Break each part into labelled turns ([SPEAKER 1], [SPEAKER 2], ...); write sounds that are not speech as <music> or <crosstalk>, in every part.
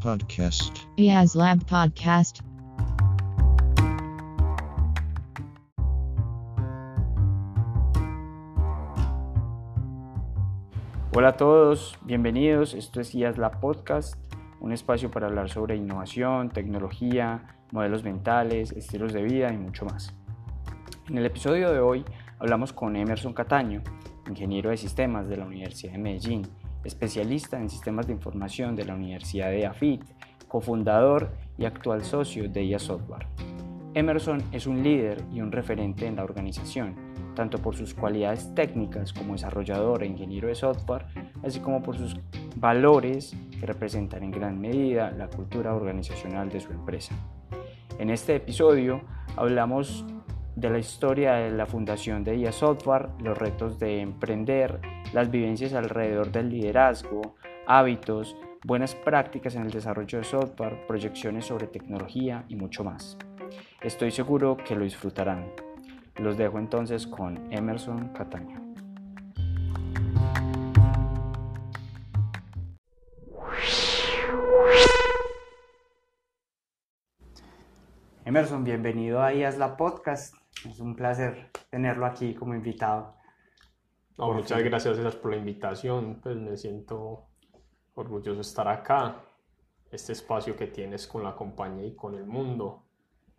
[SPEAKER 1] Podcast.
[SPEAKER 2] Yas Lab Podcast.
[SPEAKER 3] Hola a todos, bienvenidos. Esto es IAS Lab Podcast, un espacio para hablar sobre innovación, tecnología, modelos mentales, estilos de vida y mucho más. En el episodio de hoy hablamos con Emerson Cataño, ingeniero de sistemas de la Universidad de Medellín, especialista en sistemas de información de la Universidad de AFIT, cofundador y actual socio de IA Software. Emerson es un líder y un referente en la organización, tanto por sus cualidades técnicas como desarrollador e ingeniero de software, así como por sus valores que representan en gran medida la cultura organizacional de su empresa. En este episodio hablamos de la historia de la fundación de IA Software, los retos de emprender, las vivencias alrededor del liderazgo, hábitos, buenas prácticas en el desarrollo de software, proyecciones sobre tecnología y mucho más. Estoy seguro que lo disfrutarán. Los dejo entonces con Emerson Cataño. Emerson, bienvenido a IAS Podcast. Es un placer tenerlo aquí como invitado.
[SPEAKER 4] No, muchas gracias César, por la invitación. Pues me siento orgulloso de estar acá. Este espacio que tienes con la compañía y con el mundo.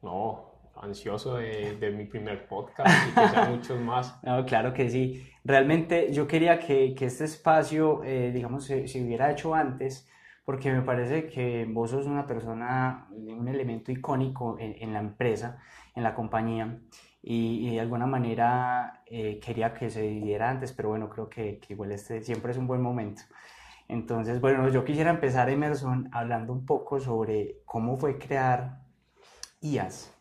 [SPEAKER 4] No, ansioso de, de mi primer podcast y que sean <laughs> muchos más.
[SPEAKER 3] No, claro que sí. Realmente yo quería que, que este espacio, eh, digamos, se, se, hubiera hecho antes, porque me parece que vos sos una persona, un elemento icónico en, en la empresa, en la compañía, y, y de alguna manera eh, quería que se diera antes, pero bueno, creo que, que igual este siempre es un buen momento. Entonces, bueno, yo quisiera empezar, Emerson, hablando un poco sobre cómo fue crear IAS,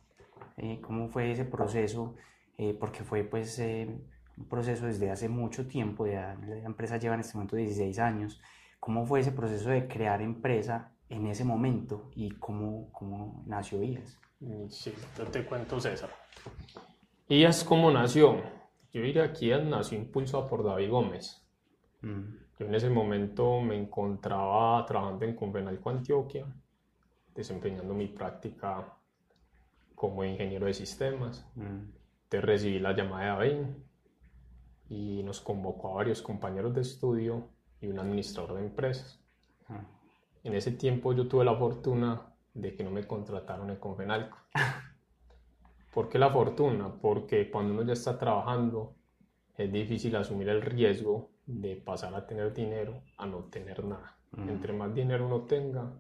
[SPEAKER 3] eh, cómo fue ese proceso, eh, porque fue pues eh, un proceso desde hace mucho tiempo, ya, la empresa lleva en este momento 16 años, cómo fue ese proceso de crear empresa en ese momento y cómo, cómo nació IAS.
[SPEAKER 4] Sí, yo te cuento César. IAS cómo nació, yo diría que IAS nació impulsado por David Gómez. Mm. Yo en ese momento me encontraba trabajando en Convenalco, Antioquia, desempeñando mi práctica como ingeniero de sistemas. Mm. Te recibí la llamada de David y nos convocó a varios compañeros de estudio y un administrador de empresas. Mm. En ese tiempo yo tuve la fortuna de que no me contrataron en Confenalco. <laughs> ¿Por qué la fortuna? Porque cuando uno ya está trabajando es difícil asumir el riesgo de pasar a tener dinero a no tener nada. Entre más dinero uno tenga,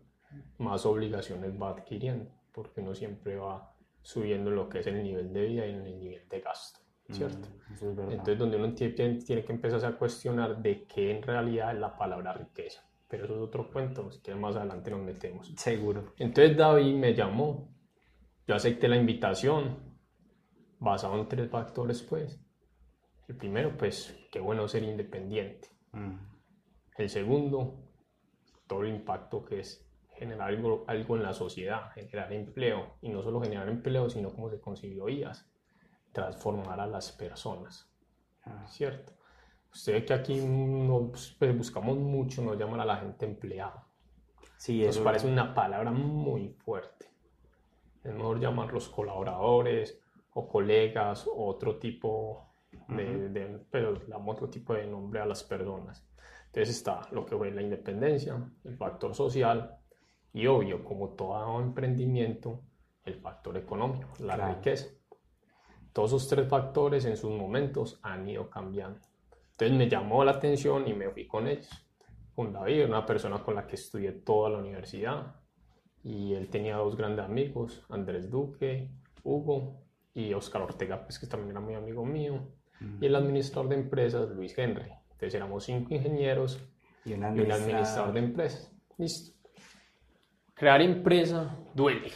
[SPEAKER 4] más obligaciones va adquiriendo, porque uno siempre va subiendo lo que es el nivel de vida y el nivel de gasto, ¿cierto?
[SPEAKER 3] Es
[SPEAKER 4] Entonces, donde uno tiene, tiene que empezar a cuestionar de qué en realidad es la palabra riqueza. Pero eso es otro cuento, si quieren más adelante nos metemos.
[SPEAKER 3] Seguro.
[SPEAKER 4] Entonces David me llamó, yo acepté la invitación, basado en tres factores, pues. El primero, pues, qué bueno ser independiente.
[SPEAKER 3] Mm.
[SPEAKER 4] El segundo, todo el impacto que es generar algo, algo en la sociedad, generar empleo, y no solo generar empleo, sino como se concibió IAS, transformar a las personas,
[SPEAKER 3] Ah.
[SPEAKER 4] ¿cierto? Usted ve que aquí nos, pues, buscamos mucho, nos llaman a la gente empleado.
[SPEAKER 3] Sí,
[SPEAKER 4] Nos
[SPEAKER 3] eso
[SPEAKER 4] parece una palabra muy fuerte. Es mejor llamarlos colaboradores o colegas o otro tipo de, de- pero damos otro tipo de nombre a las personas. Entonces está lo que fue la independencia, el factor social y obvio, como todo emprendimiento, el factor económico, la
[SPEAKER 3] Claro.
[SPEAKER 4] riqueza. Todos esos tres factores en sus momentos han ido cambiando. Entonces me llamó la atención y me fui con ellos. Con David, una persona con la que estudié toda la universidad. Y él tenía dos grandes amigos, Andrés Duque, Hugo y Oscar Ortega, pues que también era muy amigo mío. Y el administrador de empresas, Luis Henry. Entonces éramos cinco ingenieros
[SPEAKER 3] y un
[SPEAKER 4] y un
[SPEAKER 3] administrador.
[SPEAKER 4] administrador de empresas. Listo. Crear empresa duele.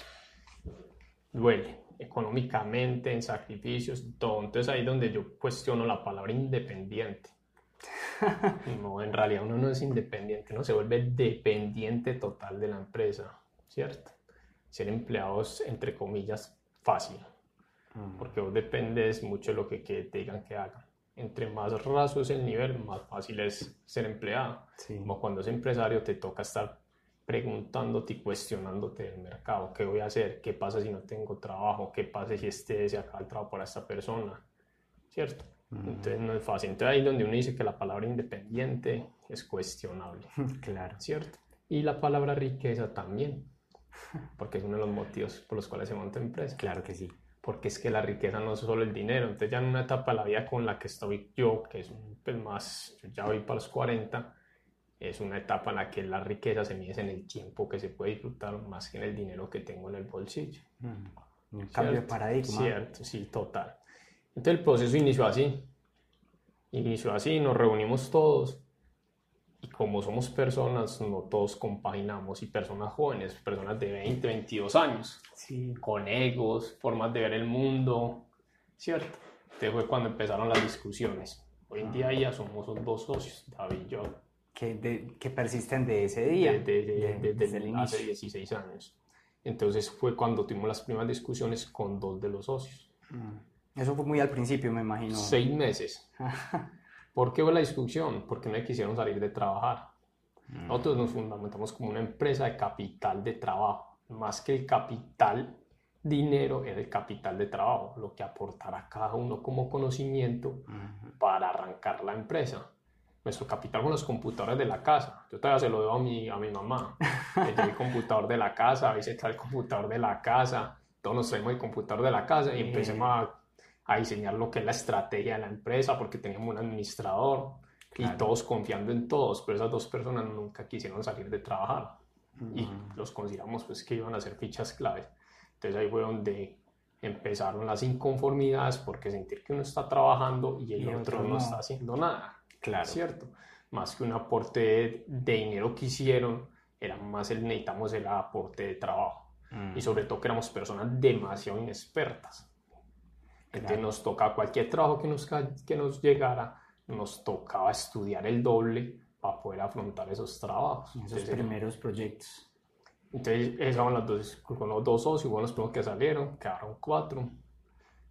[SPEAKER 4] Duele. Económicamente, en sacrificios, todo. Entonces ahí es donde yo cuestiono la palabra independiente. <laughs> No, en realidad uno no es independiente, uno se vuelve dependiente total de la empresa, ¿cierto? Ser empleado es, entre comillas, fácil,
[SPEAKER 3] Mm.
[SPEAKER 4] porque vos dependes mucho de lo que, que te digan que hagan. Entre más raso es el nivel, más fácil es ser empleado.
[SPEAKER 3] Sí.
[SPEAKER 4] Como cuando es empresario te toca estar preguntándote y cuestionándote del mercado, qué voy a hacer, qué pasa si no tengo trabajo, qué pasa si este se acaba el trabajo para esta persona, ¿cierto? Entonces no es fácil. Entonces ahí es donde uno dice que la palabra independiente es cuestionable. <laughs>
[SPEAKER 3] Claro.
[SPEAKER 4] ¿Cierto? Y la palabra riqueza también, porque es uno de los motivos por los cuales se monta empresa.
[SPEAKER 3] Claro que sí.
[SPEAKER 4] Porque es que la riqueza no es solo el dinero. Entonces ya en una etapa de la vida con la que estoy yo, que es pues, más, yo ya voy para los 40, es una etapa en la que la riqueza se mide en el tiempo que se puede disfrutar más que en el dinero que tengo en el bolsillo.
[SPEAKER 3] Un cambio de paradigma.
[SPEAKER 4] Cierto, sí, total. Entonces el proceso inició así. Inició así, nos reunimos todos y como somos personas, no todos compaginamos y personas jóvenes, personas de 20, 22 años,
[SPEAKER 3] Sí.
[SPEAKER 4] con egos, formas de ver el mundo, ¿cierto? Entonces fue cuando empezaron las discusiones. Hoy en día ya somos dos socios, David y yo,
[SPEAKER 3] Que, de- que persisten de ese día.
[SPEAKER 4] desde,
[SPEAKER 3] de-
[SPEAKER 4] desde-
[SPEAKER 3] desde el
[SPEAKER 4] hace
[SPEAKER 3] inicio.
[SPEAKER 4] 16 años. Entonces fue cuando tuvimos las primeras discusiones con dos de los socios.
[SPEAKER 3] Mm. Eso fue muy al principio, me imagino.
[SPEAKER 4] Seis meses. <laughs> ¿Por qué la discusión? Porque no quisieron salir de trabajar. Nosotros nos fundamentamos como una empresa de capital de trabajo. Más que el capital dinero, era el capital de trabajo, lo que aportará cada uno como conocimiento
[SPEAKER 3] Ujú.
[SPEAKER 4] para arrancar la empresa. Nuestro capital son los computadores de la casa. Yo todavía se lo doy a mi, a mi mamá. Llevo el computador de la casa, a veces trae el computador de la casa, todos nos traemos el computador de la casa y empecemos a, a diseñar lo que es la estrategia de la empresa porque teníamos un administrador
[SPEAKER 3] Claro.
[SPEAKER 4] y todos confiando en todos, pero esas dos personas nunca quisieron salir de trabajar y
[SPEAKER 3] Mm.
[SPEAKER 4] los consideramos pues que iban a ser fichas claves. Entonces ahí fue donde empezaron las inconformidades porque sentir que uno está trabajando y el
[SPEAKER 3] Y
[SPEAKER 4] otro
[SPEAKER 3] otro
[SPEAKER 4] no
[SPEAKER 3] no.
[SPEAKER 4] está haciendo nada.
[SPEAKER 3] Claro.
[SPEAKER 4] ¿Cierto? Más que un aporte de, de dinero que hicieron, era más el necesitamos el aporte de trabajo.
[SPEAKER 3] Mm.
[SPEAKER 4] Y sobre todo que éramos personas demasiado inexpertas. Entonces
[SPEAKER 3] Claro.
[SPEAKER 4] nos tocaba cualquier trabajo que nos, que nos llegara, nos tocaba estudiar el doble para poder afrontar esos trabajos.
[SPEAKER 3] Esos
[SPEAKER 4] Entonces,
[SPEAKER 3] primeros proyectos.
[SPEAKER 4] entonces, fueron las dos, con los dos socios, fueron los primeros que salieron, quedaron cuatro.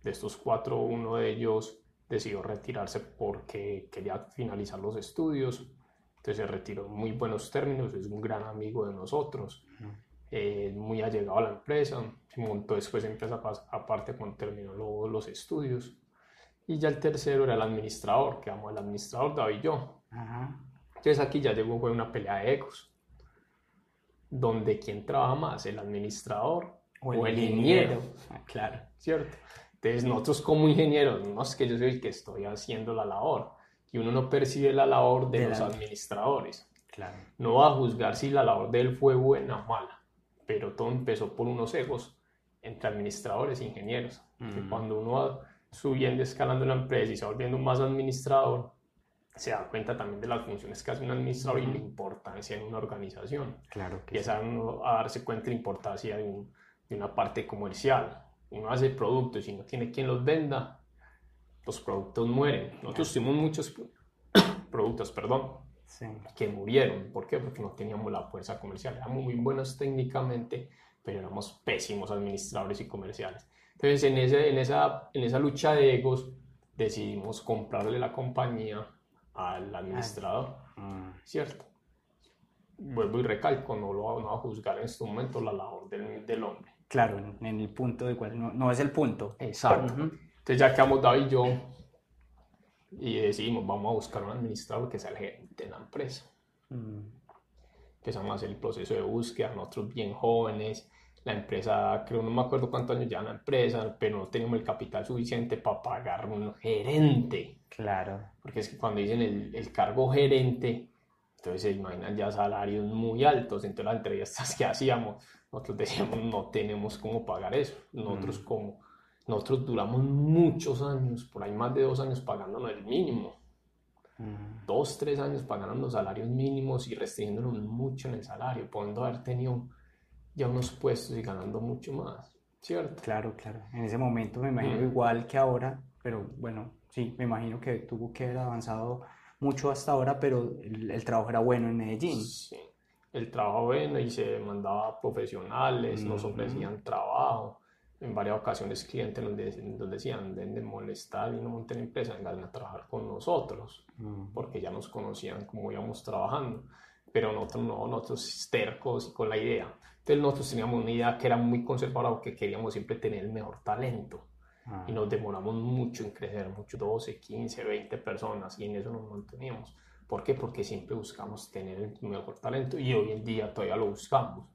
[SPEAKER 4] De estos cuatro, uno de ellos decidió retirarse porque quería finalizar los estudios. Entonces se retiró en muy buenos términos, es un gran amigo de nosotros,
[SPEAKER 3] Ujú.
[SPEAKER 4] Eh, muy allegado a la empresa. Se montó después empresa aparte cuando terminó lo- los estudios. Y ya el tercero era el administrador, que amo el administrador, David y yo.
[SPEAKER 3] Ajá.
[SPEAKER 4] Entonces aquí ya llegó fue una pelea de egos, donde quién trabaja más, el administrador o el, ingeniero,
[SPEAKER 3] Ah, claro.
[SPEAKER 4] ¿cierto? Entonces nosotros como ingenieros, no es que yo soy el que estoy haciendo la labor, y uno no percibe la labor de,
[SPEAKER 3] De
[SPEAKER 4] los
[SPEAKER 3] la-
[SPEAKER 4] administradores.
[SPEAKER 3] Claro.
[SPEAKER 4] No va a juzgar si la labor de él fue buena o mala, pero todo empezó por unos egos entre administradores e ingenieros. Que
[SPEAKER 3] Mm.
[SPEAKER 4] cuando uno va subiendo, escalando la empresa y se va volviendo más administrador, se da cuenta también de las funciones que hace un administrador y la importancia en una organización.
[SPEAKER 3] Claro que sí.
[SPEAKER 4] Empieza uno a darse cuenta de la importancia de, un- de una parte comercial. Uno hace productos y no tiene quien los venda, los productos mueren. Nosotros tuvimos muchos pro- <coughs> productos, perdón,
[SPEAKER 3] Sí.
[SPEAKER 4] que murieron. ¿Por qué? Porque no teníamos la fuerza comercial. Éramos muy buenos técnicamente, pero éramos pésimos administradores y comerciales. Entonces, en, ese, en, esa, en esa lucha de egos, decidimos comprarle la compañía al administrador,
[SPEAKER 3] Mm.
[SPEAKER 4] ¿cierto? Vuelvo y recalco, no lo no va a juzgar en este momento la labor del, del hombre.
[SPEAKER 3] Claro, en, en el punto de cual no, no es el punto.
[SPEAKER 4] Exacto.
[SPEAKER 3] Ujú.
[SPEAKER 4] Entonces ya quedamos David y yo y decidimos, vamos a buscar un administrador que sea el gerente de la empresa.
[SPEAKER 3] Mm.
[SPEAKER 4] empezamos a hacer el proceso de búsqueda, nosotros bien jóvenes, la empresa, creo, no me acuerdo cuántos años ya la empresa, pero no teníamos el capital suficiente para pagar un gerente,
[SPEAKER 3] Claro.
[SPEAKER 4] porque es que cuando dicen el, el cargo gerente, entonces se imaginan ya salarios muy altos, entonces las entrevistas que hacíamos, nosotros decíamos, no tenemos cómo pagar eso, nosotros como, nosotros duramos muchos años, por ahí más de dos años pagándonos el mínimo
[SPEAKER 3] Mm.
[SPEAKER 4] dos, tres años pagando salarios mínimos y restringiéndonos mucho en el salario, pudiendo haber tenido ya unos puestos y ganando mucho más, ¿cierto?
[SPEAKER 3] Claro, claro. En ese momento me imagino
[SPEAKER 4] Mm.
[SPEAKER 3] igual que ahora, pero bueno, sí, me imagino que tuvo que haber avanzado mucho hasta ahora, pero el, el trabajo era bueno en Medellín.
[SPEAKER 4] Sí. El trabajo bueno y se mandaba profesionales, nos
[SPEAKER 3] Ujú.
[SPEAKER 4] ofrecían trabajo. En varias ocasiones clientes nos, de- nos decían, den de molestar y no monten empresa, vengan a trabajar con nosotros.
[SPEAKER 3] Mm.
[SPEAKER 4] porque ya nos conocían como íbamos trabajando. pero nosotros no, nosotros tercos y con la idea. Entonces nosotros teníamos una idea que era muy conservadora porque queríamos siempre tener el mejor talento. Y nos demoramos mucho en crecer, mucho, 12, 15, 20 personas, y en eso nos manteníamos. ¿Por qué? Porque siempre buscamos tener el mejor talento y hoy en día todavía lo buscamos.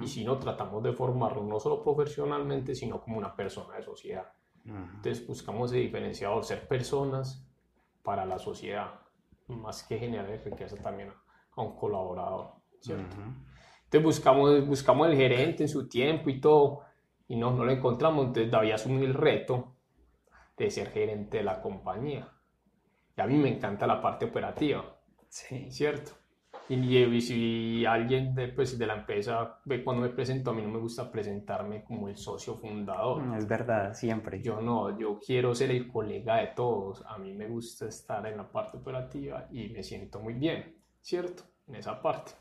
[SPEAKER 4] Y si no, tratamos de formarlo no solo profesionalmente, sino como una persona de sociedad. Entonces buscamos ese diferenciador, ser personas para la sociedad, más que generar riqueza también a, un colaborador, ¿cierto? Entonces buscamos, buscamos el gerente en su tiempo y todo, y no, no lo encontramos, entonces David asumió el reto de ser gerente de la compañía. Y a mí me encanta la parte operativa,
[SPEAKER 3] sí.
[SPEAKER 4] ¿cierto? Y, si alguien de, pues, de la empresa ve cuando me presento, a mí no me gusta presentarme como el socio fundador.
[SPEAKER 3] Mm, es verdad, siempre.
[SPEAKER 4] Yo no, yo quiero ser el colega de todos. A mí me gusta estar en la parte operativa y me siento muy bien, ¿cierto? En esa parte.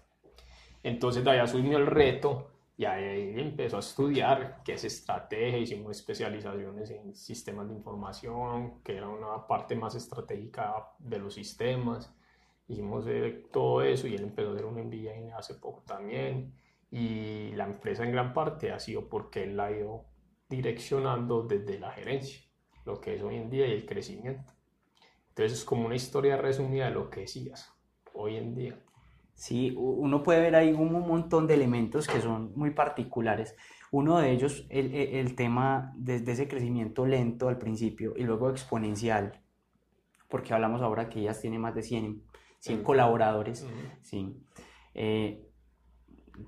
[SPEAKER 4] Entonces, de ahí asumió el reto y ahí empezó a estudiar qué es estrategia. Hicimos especializaciones en sistemas de información, que era una parte más estratégica de los sistemas hicimos todo eso y él empezó a hacer un MBA hace poco también y la empresa en gran parte ha sido porque él la ha ido direccionando desde la gerencia, lo que es hoy en día y el crecimiento. Entonces es como una historia resumida de lo que decías hoy en día.
[SPEAKER 3] Sí, uno puede ver ahí un montón de elementos que son muy particulares. Uno de ellos, el, el tema desde ese crecimiento lento al principio y luego exponencial, porque hablamos ahora que ellas tienen más de 100 100 colaboradores, ¿sí? Eh,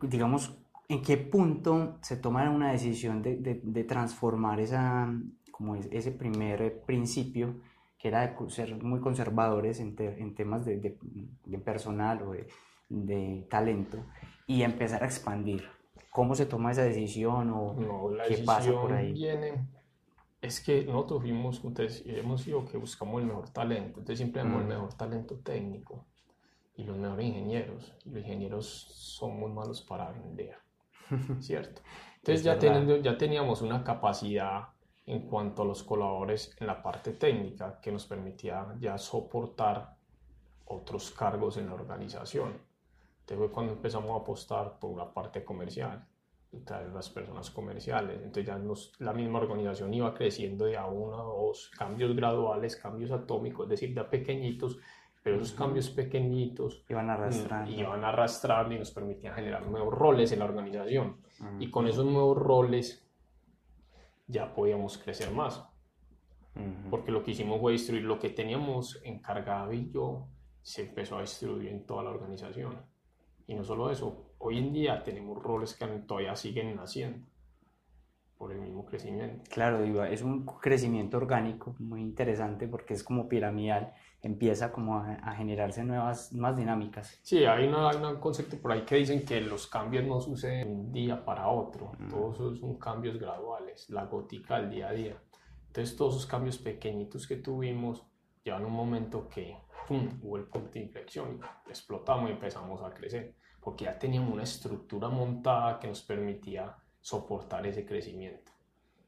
[SPEAKER 3] digamos, ¿en qué punto se toma una decisión de, de, transformar esa, como ese primer principio, que era de ser muy conservadores en, en temas de, de, personal o de, talento, y empezar a expandir? ¿Cómo se toma esa decisión o qué pasa por ahí?
[SPEAKER 4] Viene es que nosotros fuimos, entonces, hemos sido que buscamos el mejor talento, entonces siempre tenemos el mm. mejor talento técnico y los mejores ingenieros. Los ingenieros son muy malos para vender, <laughs> ¿cierto? Entonces ya, teniendo, ya teníamos una capacidad en cuanto a los colaboradores en la parte técnica que nos permitía ya soportar otros cargos en la organización. Entonces fue cuando empezamos a apostar por una parte comercial traer las personas comerciales. Entonces ya la misma organización iba creciendo de a uno a dos cambios graduales, cambios atómicos, es decir, de pequeñitos, pero esos cambios pequeñitos
[SPEAKER 3] iban arrastrando.
[SPEAKER 4] Mm, iban arrastrando y nos permitían generar nuevos roles en la organización. Y con esos nuevos roles ya podíamos crecer más. Porque lo que hicimos fue distribuir lo que teníamos encargado y yo se empezó a distribuir en toda la organización. Y no solo eso, hoy en día tenemos roles que todavía siguen naciendo por el mismo crecimiento.
[SPEAKER 3] Claro, es un crecimiento orgánico muy interesante porque es como piramidal, empieza como a, generarse nuevas, más dinámicas.
[SPEAKER 4] Sí, hay, hay un concepto por ahí que dicen que los cambios no suceden de un día para otro, mm. todos son cambios graduales, la gótica al día a día. Entonces todos esos cambios pequeñitos que tuvimos llevan un momento que hubo el punto de inflexión, explotamos y empezamos a crecer porque ya teníamos una estructura montada que nos permitía soportar ese crecimiento.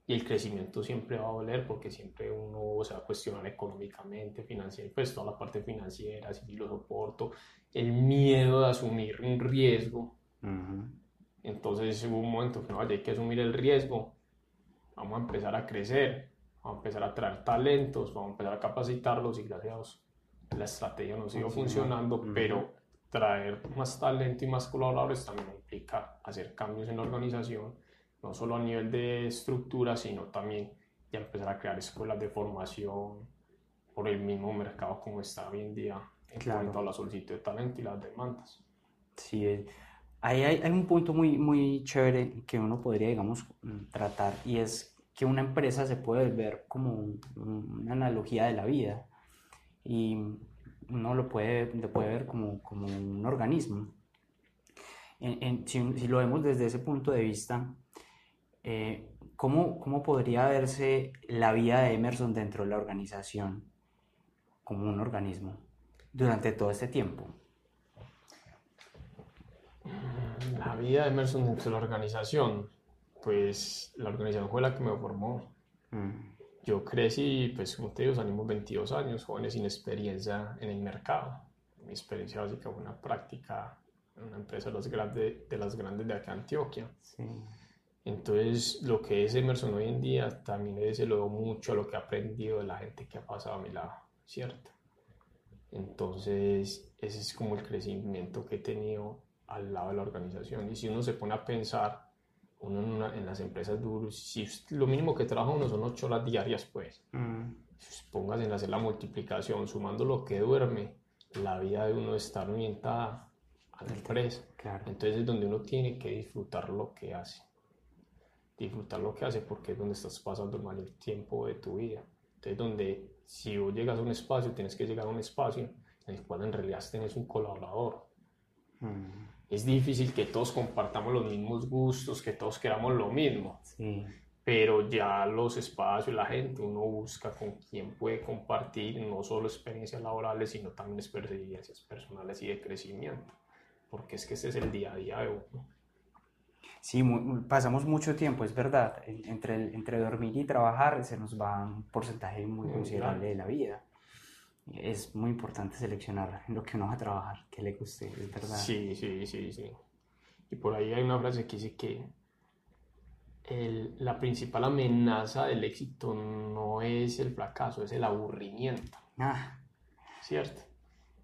[SPEAKER 4] Y el crecimiento siempre va a doler porque siempre uno se va a cuestionar económicamente, financiera, pues toda la parte financiera, si lo soporto, el miedo de asumir un riesgo. Entonces hubo un momento que no, hay que asumir el riesgo, vamos a empezar a crecer, vamos a empezar a traer talentos, vamos a empezar a capacitarlos y gracias a Dios la estrategia nos sigue funcionando, pero traer más talento y más colaboradores también implica hacer cambios en la organización, no solo a nivel de estructura, sino también ya empezar a crear escuelas de formación por el mismo mercado como está hoy en día en cuanto a la solicitud de talento y las demandas.
[SPEAKER 3] Sí, ahí hay, hay, un punto muy, muy chévere que uno podría, digamos, tratar y es que una empresa se puede ver como una analogía de la vida y uno lo puede, lo puede ver como, como un organismo. En, si, si, lo vemos desde ese punto de vista, eh, ¿cómo, ¿cómo, podría verse la vida de Emerson dentro de la organización como un organismo durante todo este tiempo?
[SPEAKER 4] La vida de Emerson dentro de la organización, pues la organización fue la que me formó. Mm yo crecí, pues como te digo, salimos 22 años, jóvenes sin experiencia en el mercado. Mi experiencia básica fue una práctica una empresa de las, grandes, de las grandes de acá Antioquia. Entonces, lo que es Emerson hoy en día también es, lo mucho a lo que he aprendido de la gente que ha pasado a mi lado, ¿cierto? Entonces, ese es como el crecimiento que he tenido al lado de la organización. Y si uno se pone a pensar, uno en, las empresas duras, si lo mínimo que trabaja uno son ocho horas diarias, pues, mm. póngase en hacer la multiplicación, sumando lo que duerme, la vida de uno está orientada a la empresa. Claro. Entonces es donde uno tiene que disfrutar lo que hace. Disfrutar lo que hace porque es donde estás pasando el mayor tiempo de tu vida. Entonces donde si vos llegas a un espacio, tienes que llegar a un espacio en el cual en realidad tienes un colaborador. Mm. Es difícil que todos compartamos los mismos gustos, que todos queramos lo mismo. Sí. Pero ya los espacios, la gente, uno busca con quién puede compartir no solo experiencias laborales, sino también experiencias personales y de crecimiento. Porque es que ese es el día a día de uno.
[SPEAKER 3] Sí, pasamos mucho tiempo, es verdad. Entre, entre dormir y trabajar se nos va un porcentaje muy considerable de la vida. Es muy importante seleccionar lo que uno va a trabajar, que le guste, es verdad.
[SPEAKER 4] Sí, sí, sí, sí. Y por ahí hay una frase que dice que el, la principal amenaza del éxito no es el fracaso, es el aburrimiento. Ah. ¿Cierto?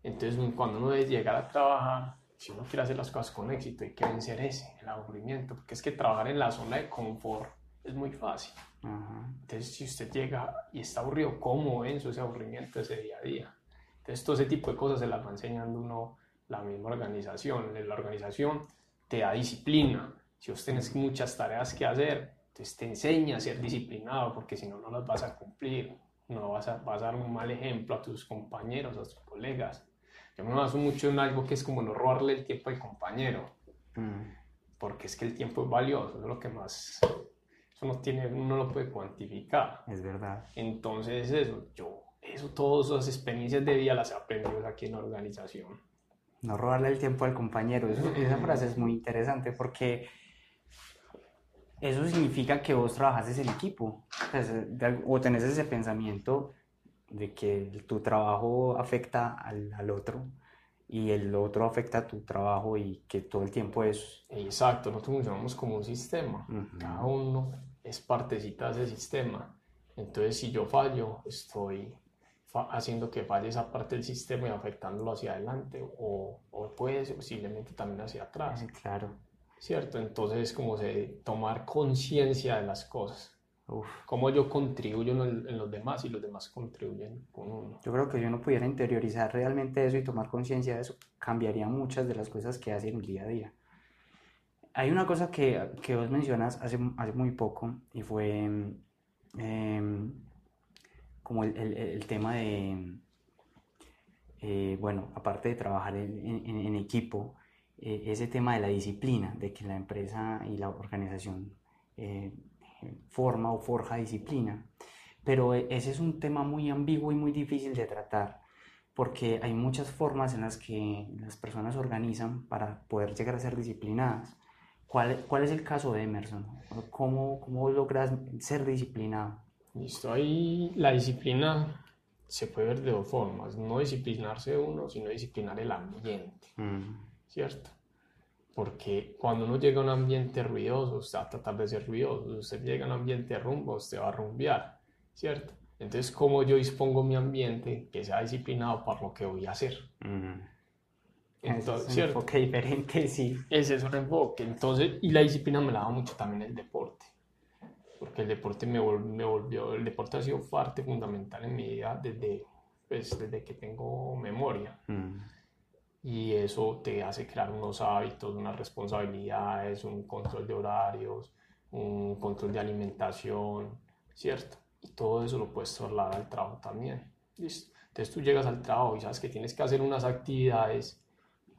[SPEAKER 4] Entonces, cuando uno debe llegar a trabajar, si uno quiere hacer las cosas con éxito, hay que vencer ese, el aburrimiento, porque es que trabajar en la zona de confort es muy fácil. Entonces, si usted llega y está aburrido, ¿cómo venzo ese aburrimiento ese día a día? Entonces, todo ese tipo de cosas se las va enseñando uno la misma organización. La organización te da disciplina. Si usted tienes muchas tareas que hacer, entonces te enseña a ser disciplinado, porque si no, no las vas a cumplir. No vas a, vas a dar un mal ejemplo a tus compañeros, a tus colegas. Yo me baso mucho en algo que es como no robarle el tiempo al compañero, mm. porque es que el tiempo es valioso, es lo que más, eso no tiene, uno no lo puede cuantificar.
[SPEAKER 3] Es verdad.
[SPEAKER 4] Entonces eso, yo, eso, todas esas experiencias de vida las he aprendido aquí en la organización.
[SPEAKER 3] No robarle el tiempo al compañero, esa frase es muy interesante porque eso significa que vos trabajas en equipo pues, o tenés ese pensamiento de que tu trabajo afecta al, al, otro y el otro afecta a tu trabajo y que todo el tiempo es...
[SPEAKER 4] Exacto, nosotros funcionamos como un sistema, cada uno es partecita de ese sistema, entonces si yo fallo, estoy haciendo que falle esa parte del sistema y afectándolo hacia adelante o, o puede posiblemente también hacia atrás.
[SPEAKER 3] Claro.
[SPEAKER 4] ¿Cierto? Entonces es como se, tomar conciencia de las cosas. Uf. cómo yo contribuyo en, los demás y los demás contribuyen con uno.
[SPEAKER 3] Yo creo que si uno pudiera interiorizar realmente eso y tomar conciencia de eso, cambiaría muchas de las cosas que hace en el día a día. Hay una cosa que, que vos mencionas hace, hace muy poco y fue em, como el, el, el, tema de, eh, bueno, aparte de trabajar en, en, en equipo, eh, ese tema de la disciplina, de que la empresa y la organización eh, forma o forja disciplina. Pero e, ese es un tema muy ambiguo y muy difícil de tratar, porque hay muchas formas en las que las personas organizan para poder llegar a ser disciplinadas. ¿Cuál, cuál es el caso de Emerson? ¿Cómo, ¿Cómo logras ser disciplinado?
[SPEAKER 4] Listo, ahí la disciplina se puede ver de dos formas, no disciplinarse uno, sino disciplinar el ambiente, mm. ¿cierto? Porque cuando uno llega a un ambiente ruidoso, usted va a tratar de ser ruidoso. Usted llega a un ambiente rumbo, usted va a rumbear, ¿cierto? Entonces, ¿cómo yo dispongo mi ambiente que sea disciplinado para lo que voy a hacer?
[SPEAKER 3] Entonces, es un enfoque diferente, <laughs> sí.
[SPEAKER 4] Ese es un enfoque. Entonces, y la disciplina me la da mucho también el deporte. Porque el deporte me, me volvió, el deporte ha sido parte fundamental en mi vida desde, pues, desde que tengo memoria y eso te hace crear unos hábitos, unas responsabilidades, un control de horarios, un control de alimentación, ¿cierto? Y todo eso lo puedes trasladar al trabajo también. ¿listo? Entonces tú llegas al trabajo y sabes que tienes que hacer unas actividades,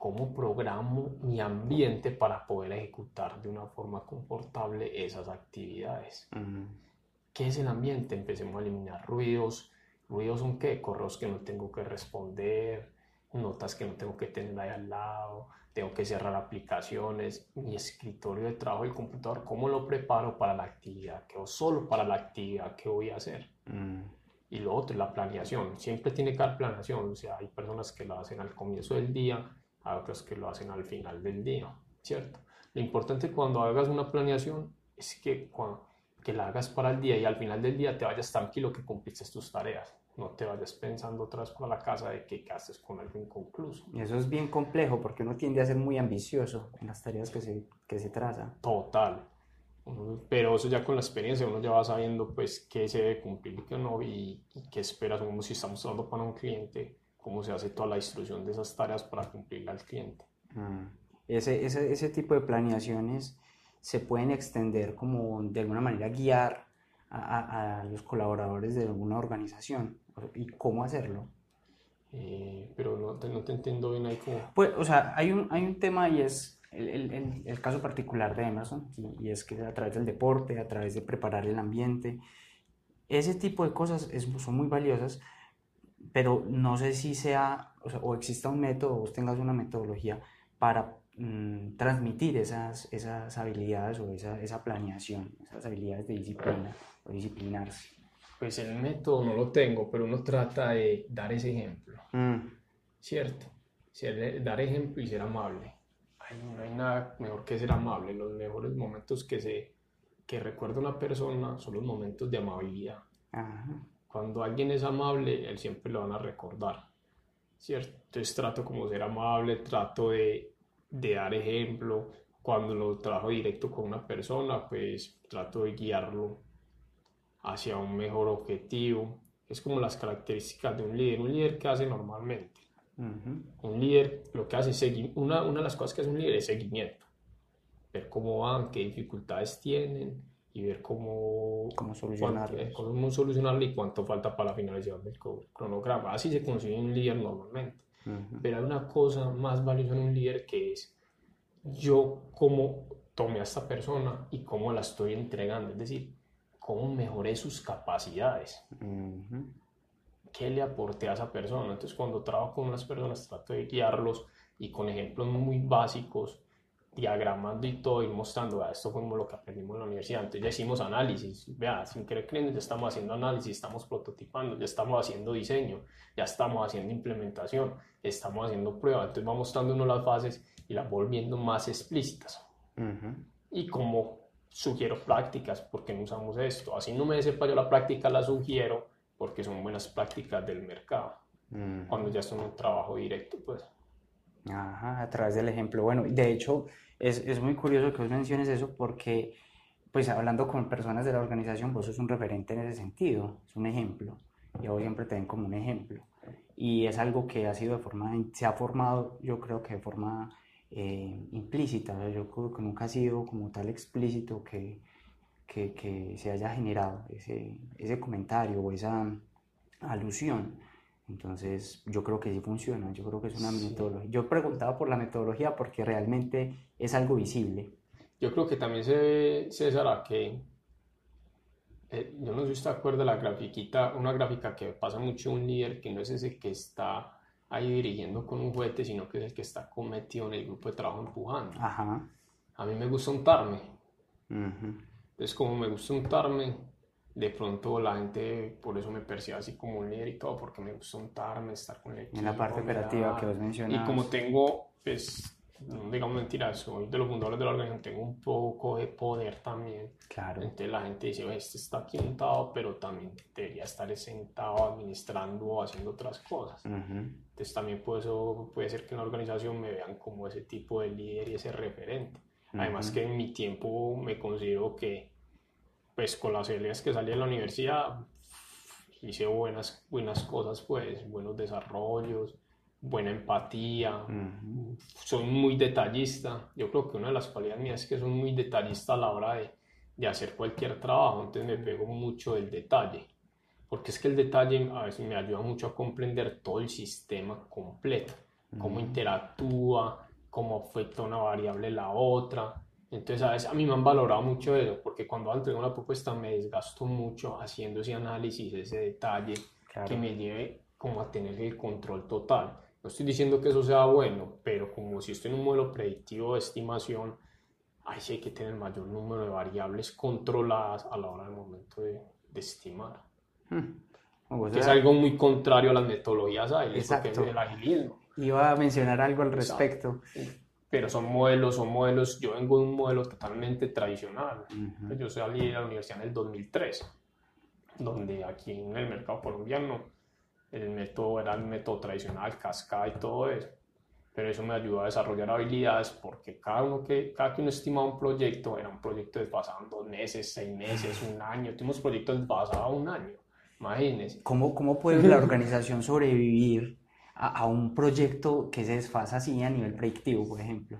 [SPEAKER 4] ¿cómo programo mi ambiente para poder ejecutar de una forma confortable esas actividades? ¿Qué es el ambiente? Empecemos a eliminar ruidos. ¿Ruidos son qué? Correos que no tengo que responder, notas que no tengo que tener ahí al lado, tengo que cerrar aplicaciones, mi escritorio de trabajo, el computador, ¿cómo lo preparo para la actividad que o solo para la actividad que voy a hacer? Mm. Y lo otro, la planeación, siempre tiene que haber planeación, o sea, hay personas que lo hacen al comienzo del día hay otras que lo hacen al final del día, ¿cierto? Lo importante cuando hagas una planeación es que, que la hagas para el día y al final del día te vayas tranquilo que cumpliste tus tareas. No te vayas pensando otra vez para la casa de que haces con algo inconcluso.
[SPEAKER 3] Y eso es bien complejo porque uno tiende a ser muy ambicioso en las tareas que se, que se traza.
[SPEAKER 4] Total. Pero eso ya con la experiencia uno ya va sabiendo pues qué se debe cumplir y qué no y, y qué esperas, como si estamos trabajando para un cliente, cómo se hace toda la distribución de esas tareas para cumplirla al cliente.
[SPEAKER 3] Mm. Ese, ese, ese, tipo de planeaciones se pueden extender como de alguna manera guiar a, a, los colaboradores de alguna organización y cómo hacerlo.
[SPEAKER 4] Eh, pero no te, no te entiendo bien ahí cómo...
[SPEAKER 3] Pues, o sea, hay un, hay un tema y es el, el, el, caso particular de Emerson, y, y, es que a través del deporte, a través de preparar el ambiente, ese tipo de cosas es, son muy valiosas, pero no sé si sea, o, sea, o exista un método, o vos tengas una metodología para mmm, transmitir esas, esas habilidades o esa, esa planeación, esas habilidades de disciplina o disciplinarse.
[SPEAKER 4] Pues el método no lo tengo, pero uno trata de dar ese ejemplo, mm. ¿cierto? Ser, dar ejemplo y ser amable no hay nada mejor que ser amable. Los mejores momentos que, se, que recuerda una persona son los momentos de amabilidad. Cuando alguien es amable, él siempre lo van a recordar. ¿Cierto? Entonces trato como ser amable, trato de, de dar ejemplo. Cuando lo trabajo directo con una persona, pues trato de guiarlo hacia un mejor objetivo. Es como las características de un líder. Un líder que hace normalmente un líder lo que hace es una, una de las cosas que hace un líder es seguimiento. Ver cómo van, qué dificultades tienen y ver cómo,
[SPEAKER 3] cómo solucionarlo.
[SPEAKER 4] Eh, cómo solucionarlo y cuánto falta para la finalización del cronograma. Así se consigue un líder normalmente. Pero hay una cosa más valiosa en un líder que es yo cómo tomé a esta persona y cómo la estoy entregando. Es decir, cómo mejoré sus capacidades qué le aporté a esa persona. Entonces, cuando trabajo con unas personas, trato de guiarlos y con ejemplos muy básicos, diagramando y todo, y mostrando, esto fue lo que aprendimos en la universidad. Entonces, ya hicimos análisis, vea, sin querer creyendo, ya estamos haciendo análisis, estamos prototipando, ya estamos haciendo diseño, ya estamos haciendo implementación, estamos haciendo pruebas. Entonces, va mostrando uno las fases y las volviendo más explícitas. Y como sugiero prácticas, porque no usamos esto? Así no me sepa yo la práctica, la sugiero porque son buenas prácticas del mercado. Cuando ya son un trabajo directo, pues.
[SPEAKER 3] Ajá, a través del ejemplo. Bueno, de hecho, es, es muy curioso que vos menciones eso porque, pues hablando con personas de la organización, vos sos un referente en ese sentido, es un ejemplo. Y vos siempre te ven como un ejemplo. Y es algo que ha sido de forma, se ha formado, yo creo que de forma eh, implícita. yo creo que nunca ha sido como tal explícito que, que, que se haya generado ese, ese comentario o esa alusión. Entonces, yo creo que sí funciona, yo creo que es una sí. metodología. Yo preguntaba por la metodología porque realmente es algo visible.
[SPEAKER 4] Yo creo que también se ve, César, que eh, yo no sé si usted acuerda la grafiquita, una gráfica que pasa mucho un líder que no es ese que está ahí dirigiendo con un juguete, sino que es el que está cometido en el grupo de trabajo empujando.
[SPEAKER 3] Ajá.
[SPEAKER 4] A mí me gusta untarme.
[SPEAKER 3] Uh
[SPEAKER 4] entonces, como me gusta untarme, de pronto la gente por eso me percibe así como un líder y todo, porque me gusta untarme, estar con el equipo.
[SPEAKER 3] En la parte operativa que vos mencionabas.
[SPEAKER 4] Y como tengo, pues, no digamos mentiras, soy de los fundadores de la organización, tengo un poco de poder también.
[SPEAKER 3] Claro.
[SPEAKER 4] Entonces la gente dice, este está aquí untado, pero también debería estar sentado administrando o haciendo otras cosas.
[SPEAKER 3] Uh -huh.
[SPEAKER 4] Entonces también por eso puede ser que en la organización me vean como ese tipo de líder y ese referente. Uh -huh. Además que en mi tiempo me considero que pues con las habilidades que salí de la universidad hice buenas, buenas cosas, pues buenos desarrollos, buena empatía,
[SPEAKER 3] -huh.
[SPEAKER 4] soy muy detallista. Yo creo que una de las cualidades mías es que soy muy detallista a la hora de, de hacer cualquier trabajo, entonces me pego mucho del detalle, porque es que el detalle a veces me ayuda mucho a comprender todo el sistema completo, cómo interactúa, cómo afecta una variable la otra, entonces, a, veces, a mí me han valorado mucho eso, porque cuando entrego una propuesta me desgasto mucho haciendo ese análisis, ese detalle, claro. que me lleve como a tener el control total. No estoy diciendo que eso sea bueno, pero como si estoy en un modelo predictivo de estimación, ahí sí hay que tener mayor número de variables controladas a la hora del momento de, de estimar.
[SPEAKER 3] Hmm.
[SPEAKER 4] O sea, es algo muy contrario a las metodologías ágiles, porque es el agilismo.
[SPEAKER 3] Iba a mencionar algo al respecto.
[SPEAKER 4] Pero son modelos, son modelos, yo vengo de un modelo totalmente tradicional. Yo salí de la universidad en el 2003, donde aquí en el mercado colombiano el método era el método tradicional, cascada y todo eso. Pero eso me ayudó a desarrollar habilidades porque cada, uno que, cada que uno estimaba un proyecto, era un proyecto desfasado en dos meses, seis meses, un año. Tuvimos proyectos desfasados un año, imagínense.
[SPEAKER 3] ¿Cómo, cómo puede la organización sobrevivir a, a, un proyecto que se desfasa así a nivel predictivo, por ejemplo?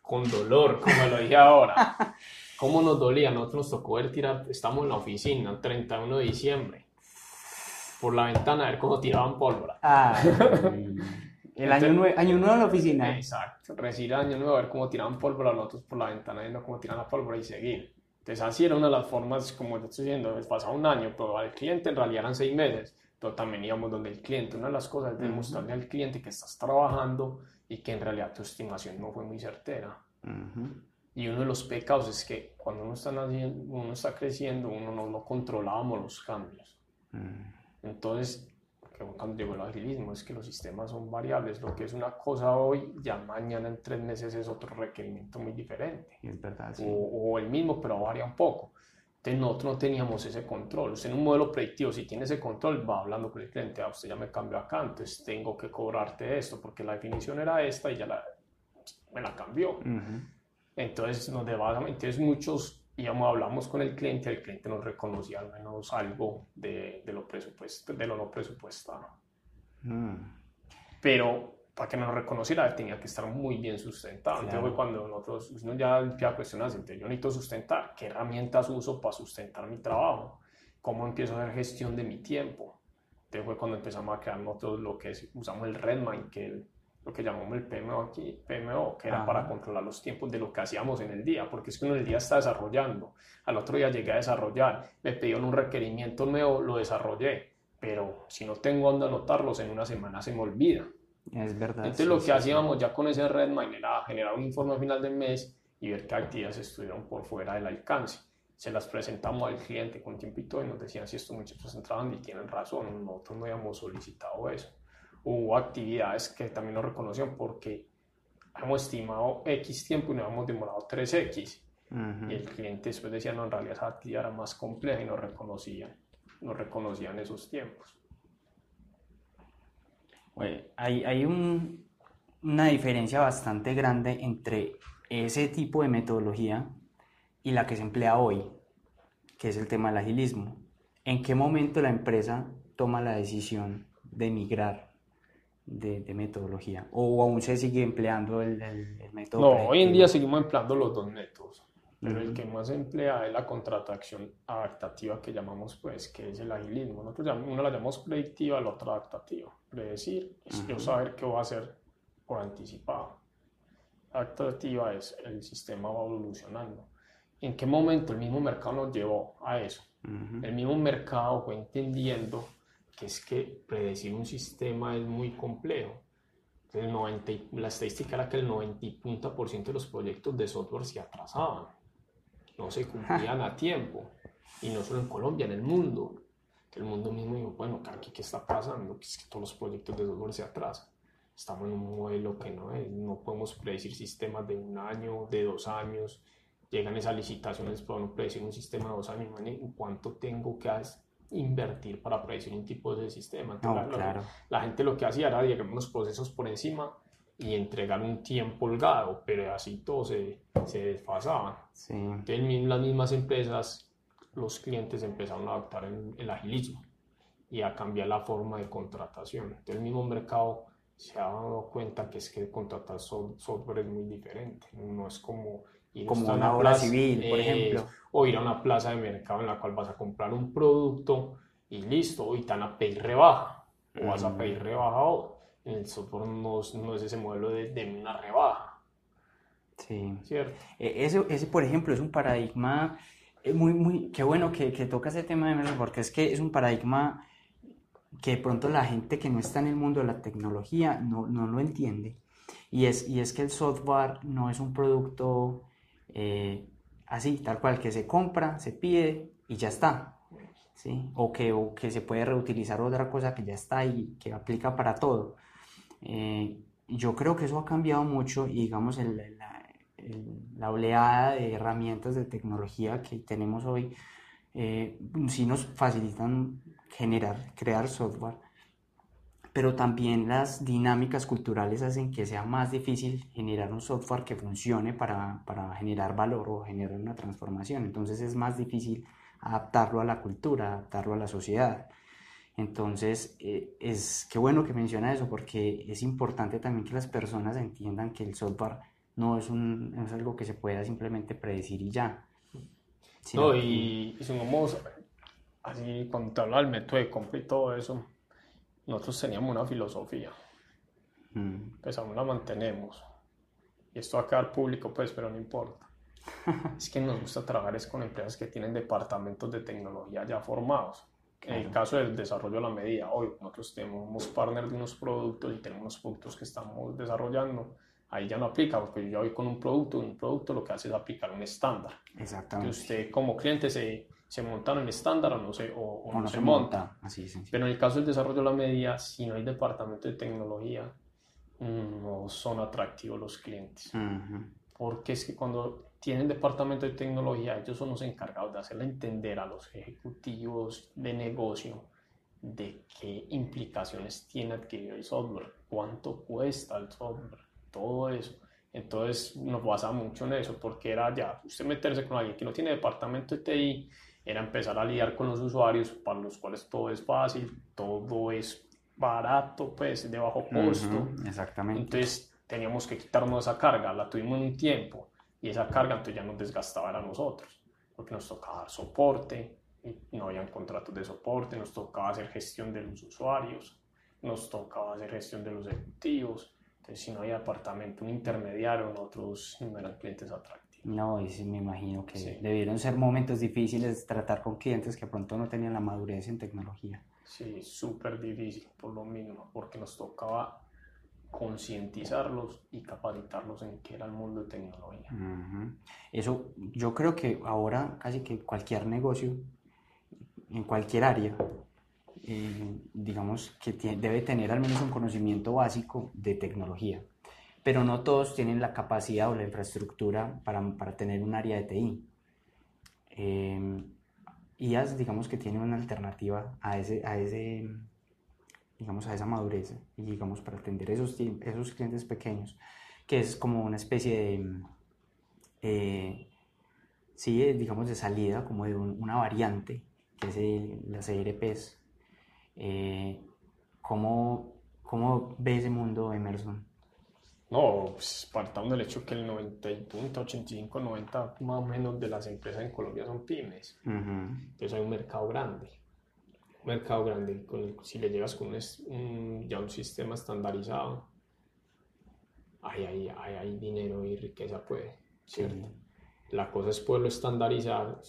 [SPEAKER 4] Con dolor, como lo dije ahora. ¿Cómo nos dolía? Nosotros nos tocó ver tirar, estamos en la oficina el 31 de diciembre por la ventana a ver cómo tiraban pólvora.
[SPEAKER 3] Ah, <laughs> el año, nuevo, año nuevo en la oficina.
[SPEAKER 4] Exacto, recibir año nuevo a ver cómo tiraban pólvora, nosotros por la ventana viendo cómo tiran la pólvora y seguir. Entonces así era una de las formas, como yo estoy diciendo, pasaba un año, pero al cliente en realidad eran seis meses, pero también íbamos donde el cliente. Una de las cosas es demostrarle al cliente que estás trabajando y que en realidad tu estimación no fue muy certera. Y uno de los pecados es que cuando uno está, naciendo, uno está creciendo, uno no, no controlábamos los cambios. Entonces, cuando llegó el agilismo es que los sistemas son variables. Lo que es una cosa hoy, ya mañana en tres meses es otro requerimiento muy diferente.
[SPEAKER 3] Es verdad, sí.
[SPEAKER 4] o, o, el mismo, pero varía un poco. Entonces nosotros no teníamos ese control. Usted en un modelo predictivo, si tiene ese control, va hablando con el cliente, ah, usted ya me cambió acá, entonces tengo que cobrarte esto, porque la definición era esta y ya la, me la cambió. Entonces, nos entonces muchos íbamos, hablamos con el cliente, el cliente nos reconocía al menos algo de, de lo, presupuesto, de lo no presupuestado. Pero para que nos reconociera tenía que estar muy bien sustentado. Entonces, cuando nosotros uno ya empieza a cuestionarse, entonces yo necesito sustentar, ¿qué herramientas uso para sustentar mi trabajo? ¿Cómo empiezo a hacer gestión de mi tiempo? Entonces fue cuando empezamos a crear nosotros lo que es, usamos el Redmine, que el, lo que llamamos el PMO aquí, PMO, que era para controlar los tiempos de lo que hacíamos en el día, porque es que uno en el día está desarrollando, al otro día llegué a desarrollar, me pidieron un requerimiento nuevo, lo desarrollé, pero si no tengo donde anotarlos, en una semana se me olvida.
[SPEAKER 3] Es verdad.
[SPEAKER 4] Entonces lo que hacíamos ya con ese Redmine era generar un informe al final del mes y ver qué actividades estuvieron por fuera del alcance. Se las presentamos al cliente con tiempito y nos decían si estos muchachos entraban y tienen razón, nosotros no habíamos solicitado eso hubo actividades que también nos reconocían porque hemos estimado X tiempo y nos hemos demorado 3X. Y el cliente después decía, no, en realidad esa actividad era más compleja y nos reconocían, nos reconocían esos tiempos.
[SPEAKER 3] Hay, hay un, una diferencia bastante grande entre ese tipo de metodología y la que se emplea hoy, que es el tema del agilismo. ¿En qué momento la empresa toma la decisión de migrar de, metodología? ¿O aún se sigue empleando el, el, método?
[SPEAKER 4] No, hoy en día seguimos empleando los dos métodos, pero el que más se emplea es la contratación adaptativa que llamamos, pues, que es el agilismo. Nosotros una la llamamos predictiva, la otra adaptativa. Predecir es yo saber qué va a hacer por anticipado. Adaptativa es el sistema va evolucionando. ¿En qué momento el mismo mercado nos llevó a eso? El mismo mercado fue entendiendo que es que predecir un sistema es muy complejo. El 90, la estadística era que el 90% de los proyectos de software se atrasaban, no se cumplían a tiempo, y no solo en Colombia, en el mundo. El mundo mismo dijo, bueno, aquí qué está pasando, que es que todos los proyectos de software se atrasan. Estamos en un modelo que no es, no podemos predecir sistemas de un año, de dos años, llegan esas licitaciones, pero no predecir un sistema de dos años, ¿en cuánto tengo que hacer? invertir para predecir un tipo de sistema.
[SPEAKER 3] claro.
[SPEAKER 4] la, gente lo que hacía era diagramas los procesos por encima y entregar un tiempo holgado, pero así todo se, se desfasaba.
[SPEAKER 3] Sí.
[SPEAKER 4] Entonces las mismas empresas, los clientes empezaron a adoptar el, el, agilismo y a cambiar la forma de contratación. Entonces el mismo mercado se ha dado cuenta que es que contratar software es muy diferente, no es como
[SPEAKER 3] como una obra civil, por ejemplo.
[SPEAKER 4] O ir a una plaza de mercado en la cual vas a comprar un producto y listo, y te van a pedir rebaja, o vas a pedir mm. rebaja o en el software no, no, es ese modelo de, de una rebaja.
[SPEAKER 3] Sí.
[SPEAKER 4] ¿Cierto?
[SPEAKER 3] E, ese, ese, por ejemplo, es un paradigma eh, muy, muy, qué bueno que, que toca ese tema de porque es que es un paradigma que de pronto la gente que no está en el mundo de la tecnología no, no lo entiende. Y es, y es que el software no es un producto eh, así, tal cual, que se compra, se pide y ya está. ¿sí? O, que, o que se puede reutilizar otra cosa que ya está y que aplica para todo. Eh, yo creo que eso ha cambiado mucho y digamos el, la, la, oleada de herramientas de tecnología que tenemos hoy eh, sí nos facilitan generar, crear software, pero también las dinámicas culturales hacen que sea más difícil generar un software que funcione para, para generar valor o generar una transformación. Entonces es más difícil adaptarlo a la cultura, adaptarlo a la sociedad. Entonces, eh, es qué bueno que menciona eso, porque es importante también que las personas entiendan que el software no es, un, es algo que se pueda simplemente predecir y ya.
[SPEAKER 4] No, y, y sumamos, así cuando te habla del método de compra y todo eso, nosotros teníamos una filosofía, mm. pues aún la mantenemos. Y esto va a quedar público, pues, pero no importa. <laughs> es que nos gusta trabajar es con empresas que tienen departamentos de tecnología ya formados. En el caso del desarrollo a la medida, hoy nosotros tenemos partners de unos productos y tenemos unos productos que estamos desarrollando. Ahí ya no aplica, porque yo ya voy con un producto, un producto lo que hace es aplicar un estándar.
[SPEAKER 3] Exactamente.
[SPEAKER 4] Que usted como cliente se, se monta en estándar o no se, o, no, se, monta.
[SPEAKER 3] Así, sí,
[SPEAKER 4] Pero en el caso del desarrollo a la medida, si no hay departamento de tecnología, no son atractivos los clientes. Porque es que cuando tienen departamento de tecnología, ellos son los encargados de hacerle entender a los ejecutivos de negocio de qué implicaciones tiene adquirir el software, cuánto cuesta el software, todo eso. Entonces nos basa mucho en eso, porque era ya usted meterse con alguien que no tiene departamento de TI, era empezar a lidiar con los usuarios para los cuales todo es fácil, todo es barato, pues de bajo costo.
[SPEAKER 3] exactamente.
[SPEAKER 4] Entonces teníamos que quitarnos esa carga, la tuvimos un tiempo y esa carga entonces ya nos desgastaba a nosotros, porque nos tocaba dar soporte, y no habían contratos de soporte, nos tocaba hacer gestión de los usuarios, nos tocaba hacer gestión de los ejecutivos, entonces si no había departamento, un intermediario, nosotros no eran clientes atractivos.
[SPEAKER 3] No, y sí me imagino que debieron ser momentos difíciles tratar con clientes que pronto no tenían la madurez en tecnología.
[SPEAKER 4] Sí, súper difícil por lo mismo, porque nos tocaba concientizarlos y capacitarlos en qué era el mundo de tecnología.
[SPEAKER 3] Eso, yo creo que ahora casi que cualquier negocio, en cualquier área, eh, digamos que debe tener al menos un conocimiento básico de tecnología, pero no todos tienen la capacidad o la infraestructura para, para tener un área de TI. Eh, IAS, digamos que tiene una alternativa a ese, a ese digamos, a esa madurez y digamos para atender esos, esos clientes pequeños, que es como una especie de, eh, sí, digamos, de salida, como de una variante, que es las ERPs. Eh, ¿cómo, ¿Cómo ve ese mundo, Emerson?
[SPEAKER 4] No, pues partamos del hecho que el 90, 85, 90 más o menos de las empresas en Colombia son pymes. Entonces hay un mercado grande mercado grande, con si le llegas con un, ya un sistema estandarizado, hay, hay, hay, hay, dinero y riqueza, pues, ¿cierto? La cosa es poderlo estandarizar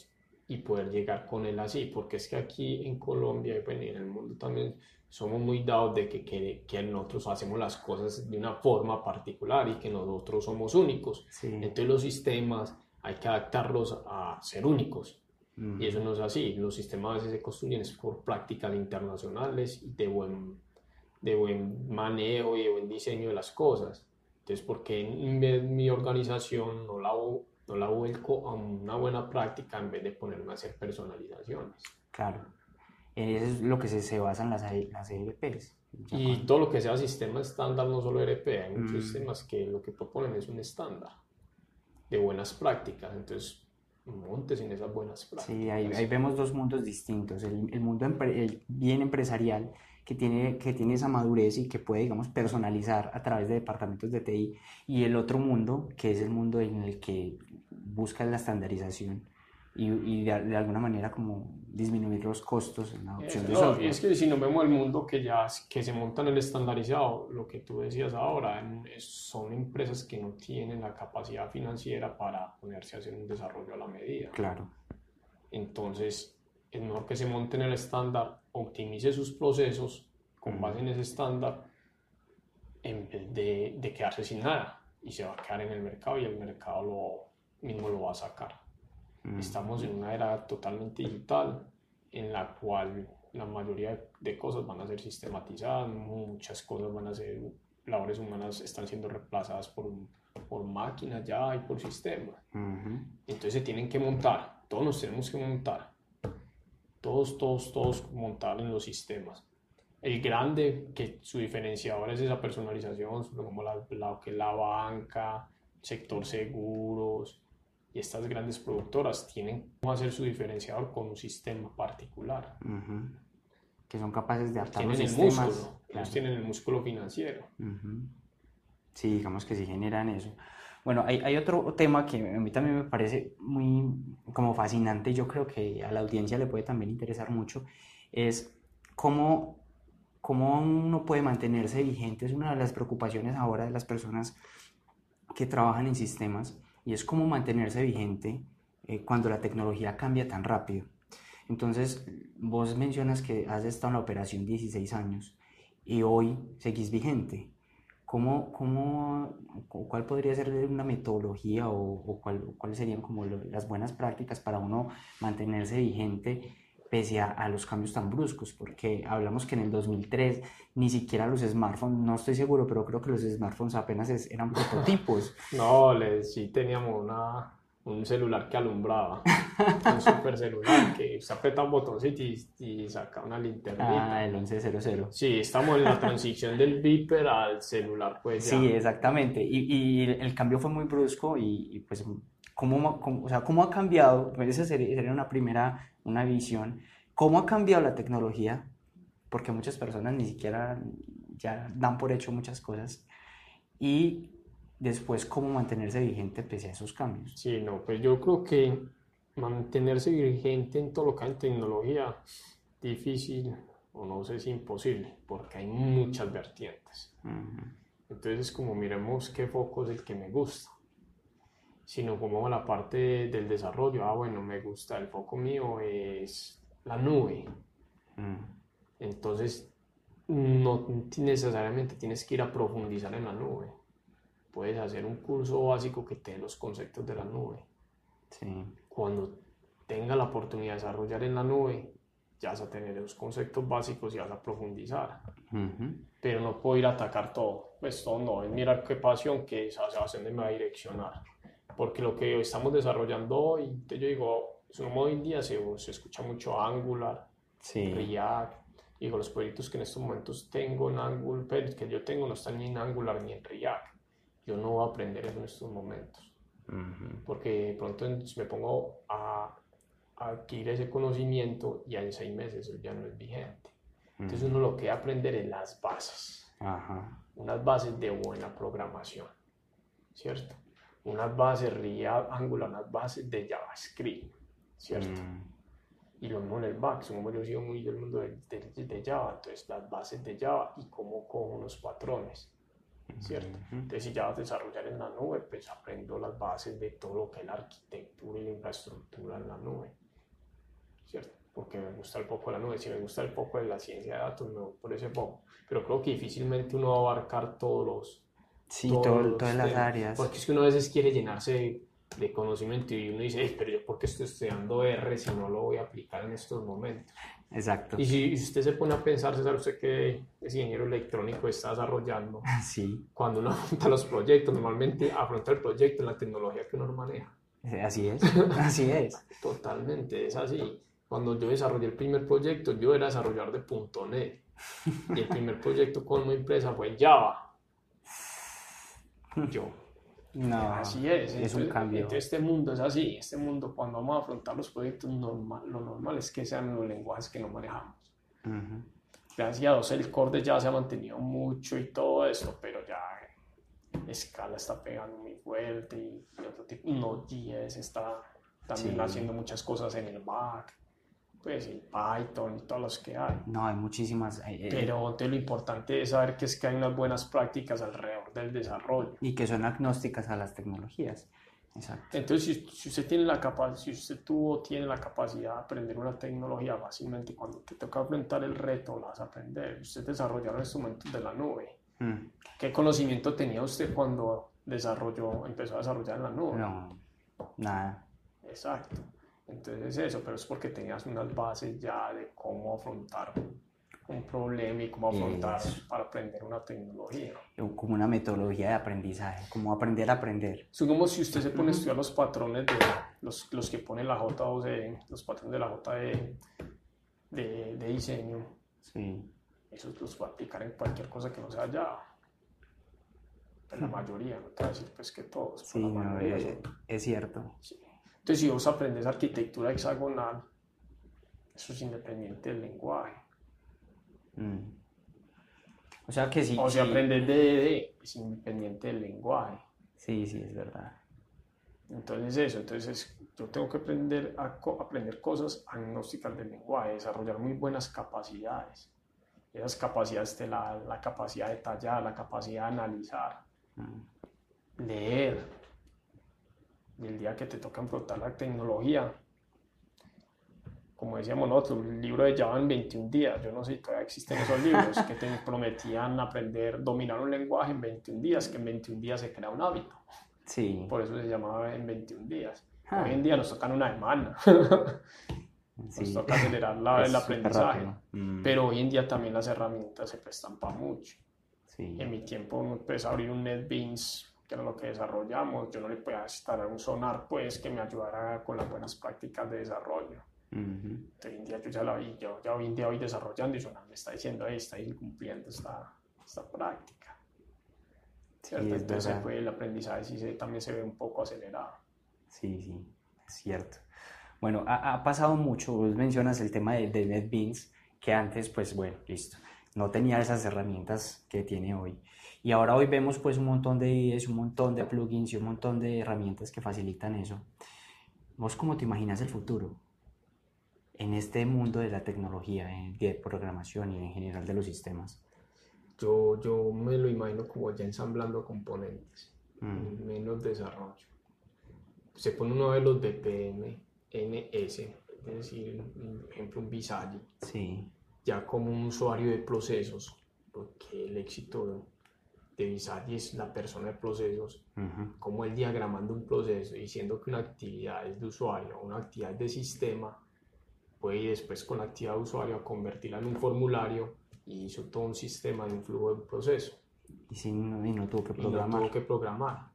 [SPEAKER 4] y poder llegar con él así, porque es que aquí en Colombia y en el mundo también somos muy dados de que, que, que, nosotros hacemos las cosas de una forma particular y que nosotros somos únicos. Entonces los sistemas hay que adaptarlos a ser únicos. Y eso no es así. Los sistemas a veces se construyen por prácticas internacionales y de buen, de buen manejo y de buen diseño de las cosas. Entonces, ¿por qué en mi organización no la, no la vuelco a una buena práctica en vez de ponerme a hacer personalizaciones?
[SPEAKER 3] Claro. Eso es lo que se, se basa en las, las ERPs.
[SPEAKER 4] Y todo lo que sea sistema estándar, no solo ERP, hay muchos mm. sistemas que lo que proponen es un estándar de buenas prácticas. Entonces, montes en esas buenas prácticas.
[SPEAKER 3] Sí, ahí, ahí vemos dos mundos distintos. El, el mundo bien empresarial que tiene, que tiene esa madurez y que puede, digamos, personalizar a través de departamentos de TI, y el otro mundo, que es el mundo en el que busca la estandarización y, y de, alguna manera como disminuir los costos en la opción de software.
[SPEAKER 4] Y es que si no vemos el mundo que ya que se monta en el estandarizado, lo que tú decías ahora, son empresas que no tienen la capacidad financiera para ponerse a hacer un desarrollo a la medida.
[SPEAKER 3] Claro.
[SPEAKER 4] Entonces, es mejor que se monte en el estándar, optimice sus procesos con base en ese estándar, en vez de, de quedarse sin nada. Y se va a quedar en el mercado y el mercado lo, mismo lo va a sacar. Mm. Estamos en una era totalmente digital en la cual la mayoría de cosas van a ser sistematizadas, muchas cosas van a ser labores humanas están siendo reemplazadas por, por máquinas ya y por sistemas. Entonces se tienen que montar, todos nos tenemos que montar, todos, todos, todos montar en los sistemas. El grande, que su diferenciador es esa personalización, como la, la, que la banca, sector seguros, y estas grandes productoras tienen que hacer su diferenciador con un sistema particular.
[SPEAKER 3] Que son capaces de adaptar
[SPEAKER 4] tienen
[SPEAKER 3] los
[SPEAKER 4] el
[SPEAKER 3] sistemas.
[SPEAKER 4] Músculo, Ellos tienen el músculo financiero.
[SPEAKER 3] Sí, digamos que sí generan eso. Bueno, hay, hay, otro tema que a mí también me parece muy como fascinante, yo creo que a la audiencia le puede también interesar mucho, es cómo, cómo uno puede mantenerse vigente. Es una de las preocupaciones ahora de las personas que trabajan en sistemas y es cómo mantenerse vigente eh, cuando la tecnología cambia tan rápido. Entonces, vos mencionas que has estado en la operación 16 años y hoy seguís vigente. ¿Cómo, cómo, ¿Cuál podría ser una metodología o, o cuáles serían como las buenas prácticas para uno mantenerse vigente pese a, a, los cambios tan bruscos? Porque hablamos que en el 2003 ni siquiera los smartphones, no estoy seguro, pero creo que los smartphones apenas eran prototipos. <laughs>
[SPEAKER 4] no, les, sí teníamos una, un celular que alumbraba, un <laughs> super celular que se aprieta un botoncito y, y saca una linterna.
[SPEAKER 3] Ah, el 1100.
[SPEAKER 4] Sí, estamos en la transición del beeper al celular, pues ya.
[SPEAKER 3] Sí, exactamente. Y, y el cambio fue muy brusco y, y pues, ¿cómo, cómo, o sea, ¿cómo ha cambiado? Pues esa sería una primera, una visión. ¿Cómo ha cambiado la tecnología? Porque muchas personas ni siquiera ya dan por hecho muchas cosas. Y después cómo mantenerse vigente pese a esos cambios.
[SPEAKER 4] Sí, no, pues yo creo que mantenerse vigente en todo lo que hay en tecnología, difícil o no sé si imposible, porque hay muchas vertientes. Entonces, como miremos qué foco es el que me gusta, sino como la parte del desarrollo, ah, bueno, me gusta, el foco mío es la nube. Entonces, no necesariamente tienes que ir a profundizar en la nube puedes hacer un curso básico que te dé los conceptos de la nube.
[SPEAKER 3] Sí.
[SPEAKER 4] Cuando tenga la oportunidad de desarrollar en la nube, ya vas a tener esos conceptos básicos y vas a profundizar. Pero no puedo ir a atacar todo. Pues todo no, es mirar qué pasión, que esa me va a direccionar. Porque lo que estamos desarrollando hoy, yo digo, hoy en día se, se escucha mucho Angular,
[SPEAKER 3] sí.
[SPEAKER 4] React. Digo, los proyectos que en estos momentos tengo en Angular, que yo tengo no están ni en Angular ni en React yo no voy a aprender eso en estos momentos. Porque pronto me pongo a, adquirir ese conocimiento y en seis meses ya no es vigente. Entonces uno lo que va a aprender es las bases. Unas bases de buena programación. ¿Cierto? Unas bases React, Angular, unas bases de JavaScript. ¿Cierto? Y lo mismo en el back, como yo sigo muy del mundo de, de, Java, entonces las bases de Java y cómo cojo unos patrones. ¿cierto? Entonces, si ya vas a desarrollar en la nube, pues aprendo las bases de todo lo que es la arquitectura y la infraestructura en la nube, ¿cierto? Porque me gusta el poco de la nube, si me gusta el poco de la ciencia de datos, me voy por ese poco. Pero creo que difícilmente uno va a abarcar todos los...
[SPEAKER 3] Sí, todas las áreas.
[SPEAKER 4] Porque es que uno a veces quiere llenarse de, conocimiento y uno dice, pero yo porque estoy estudiando R si no lo voy a aplicar en estos momentos.
[SPEAKER 3] Exacto.
[SPEAKER 4] Y si usted se pone a pensar, César, usted que es ingeniero electrónico, está desarrollando, <laughs>
[SPEAKER 3] sí.
[SPEAKER 4] cuando uno afronta los proyectos, normalmente afronta el proyecto en la tecnología que uno maneja.
[SPEAKER 3] Así es, <laughs> así es.
[SPEAKER 4] Totalmente, es así. Cuando yo desarrollé el primer proyecto, yo era desarrollador de .NET. Y el primer proyecto con mi empresa fue Java. Yo.
[SPEAKER 3] No,
[SPEAKER 4] así es.
[SPEAKER 3] Es un cambio.
[SPEAKER 4] este mundo es así. Este mundo, cuando vamos a afrontar los proyectos, normal, lo normal es que sean los lenguajes que no manejamos. Gracias a Dios, el core de Java se ha mantenido mucho y todo esto, pero ya Scala está pegando muy fuerte y, otro tipo, Node.js está también haciendo muchas cosas en el back pues el Python y todos los que hay.
[SPEAKER 3] No, hay muchísimas. Eh, eh,
[SPEAKER 4] Pero lo importante es saber que es que hay unas buenas prácticas alrededor del desarrollo.
[SPEAKER 3] Y que son agnósticas a las tecnologías. Exacto.
[SPEAKER 4] Entonces, si, usted tiene la capacidad, si usted tuvo, tiene la capacidad de aprender una tecnología fácilmente, cuando te toca enfrentar el reto, la vas a aprender. Usted desarrolló instrumentos de la nube. Mm. ¿Qué conocimiento tenía usted cuando desarrolló, empezó a desarrollar en la nube?
[SPEAKER 3] No, nada.
[SPEAKER 4] Exacto. Entonces eso, pero es porque tenías unas bases ya de cómo afrontar un problema y cómo afrontar para aprender una tecnología.
[SPEAKER 3] Como una metodología de aprendizaje, como aprender a aprender.
[SPEAKER 4] Es como si usted se pone a estudiar los patrones de los, los que pone la J2E, los patrones de la JE de, de diseño.
[SPEAKER 3] Sí.
[SPEAKER 4] Esos los va a aplicar en cualquier cosa que no sea Java. En la <laughs> mayoría, no te voy a decir pues que todos.
[SPEAKER 3] Sí, no, es, es, cierto.
[SPEAKER 4] Entonces, si vos aprendes arquitectura hexagonal, eso es independiente del lenguaje.
[SPEAKER 3] Mm. O sea que sí.
[SPEAKER 4] O si aprendes DDD, es independiente del lenguaje.
[SPEAKER 3] Sí, sí, es verdad.
[SPEAKER 4] Entonces eso, entonces yo tengo que aprender a aprender cosas agnósticas del lenguaje, desarrollar muy buenas capacidades. Esas capacidades, la, la capacidad de tallar, la capacidad de analizar, mm. leer. Y el día que te toca enfrentar la tecnología, como decíamos nosotros, el libro de Java en 21 días, yo no sé si todavía existen esos libros que te <laughs> prometían aprender, dominar un lenguaje en 21 días, que en 21 días se crea un hábito.
[SPEAKER 3] Sí.
[SPEAKER 4] Por eso se llamaba en 21 días. Ah. Hoy en día nos tocan una semana. <laughs> nos toca acelerar la, el aprendizaje. Mm. Pero hoy en día también las herramientas se prestan para mucho.
[SPEAKER 3] Sí.
[SPEAKER 4] En mi tiempo a abrir un NetBeans, que era lo que desarrollamos. Yo no le podía instalar un sonar, pues, que me ayudara con las buenas prácticas de desarrollo Hoy en día yo ya la vi, yo ya hoy en día voy desarrollando y me está diciendo, ahí está incumpliendo esta, esta práctica. ¿cierto? Entonces pues, el aprendizaje sí se, también se ve un poco acelerado.
[SPEAKER 3] Sí, sí, es cierto. Bueno, ha, ha pasado mucho, vos mencionas el tema de, de, NetBeans, que antes, pues bueno, listo, no tenía esas herramientas que tiene hoy. Y ahora hoy vemos pues un montón de IDEs, un montón de plugins y un montón de herramientas que facilitan eso. ¿Vos cómo te imaginas el futuro? en este mundo de la tecnología, de programación y en general de los sistemas?
[SPEAKER 4] Yo, yo me lo imagino como ya ensamblando componentes, mm. menos desarrollo. Se pone uno de los DPM, NS, es decir, por ejemplo un Visage,
[SPEAKER 3] sí.
[SPEAKER 4] ya como un usuario de procesos, porque el éxito de Visage es la persona de procesos, como el diagramando un proceso, diciendo que una actividad es de usuario, una actividad de sistema, puede ir después con la actividad de usuario a convertirla en un formulario y hizo todo un sistema de un flujo de proceso.
[SPEAKER 3] Y, sin, no tuvo que programar.
[SPEAKER 4] no tuvo que programar.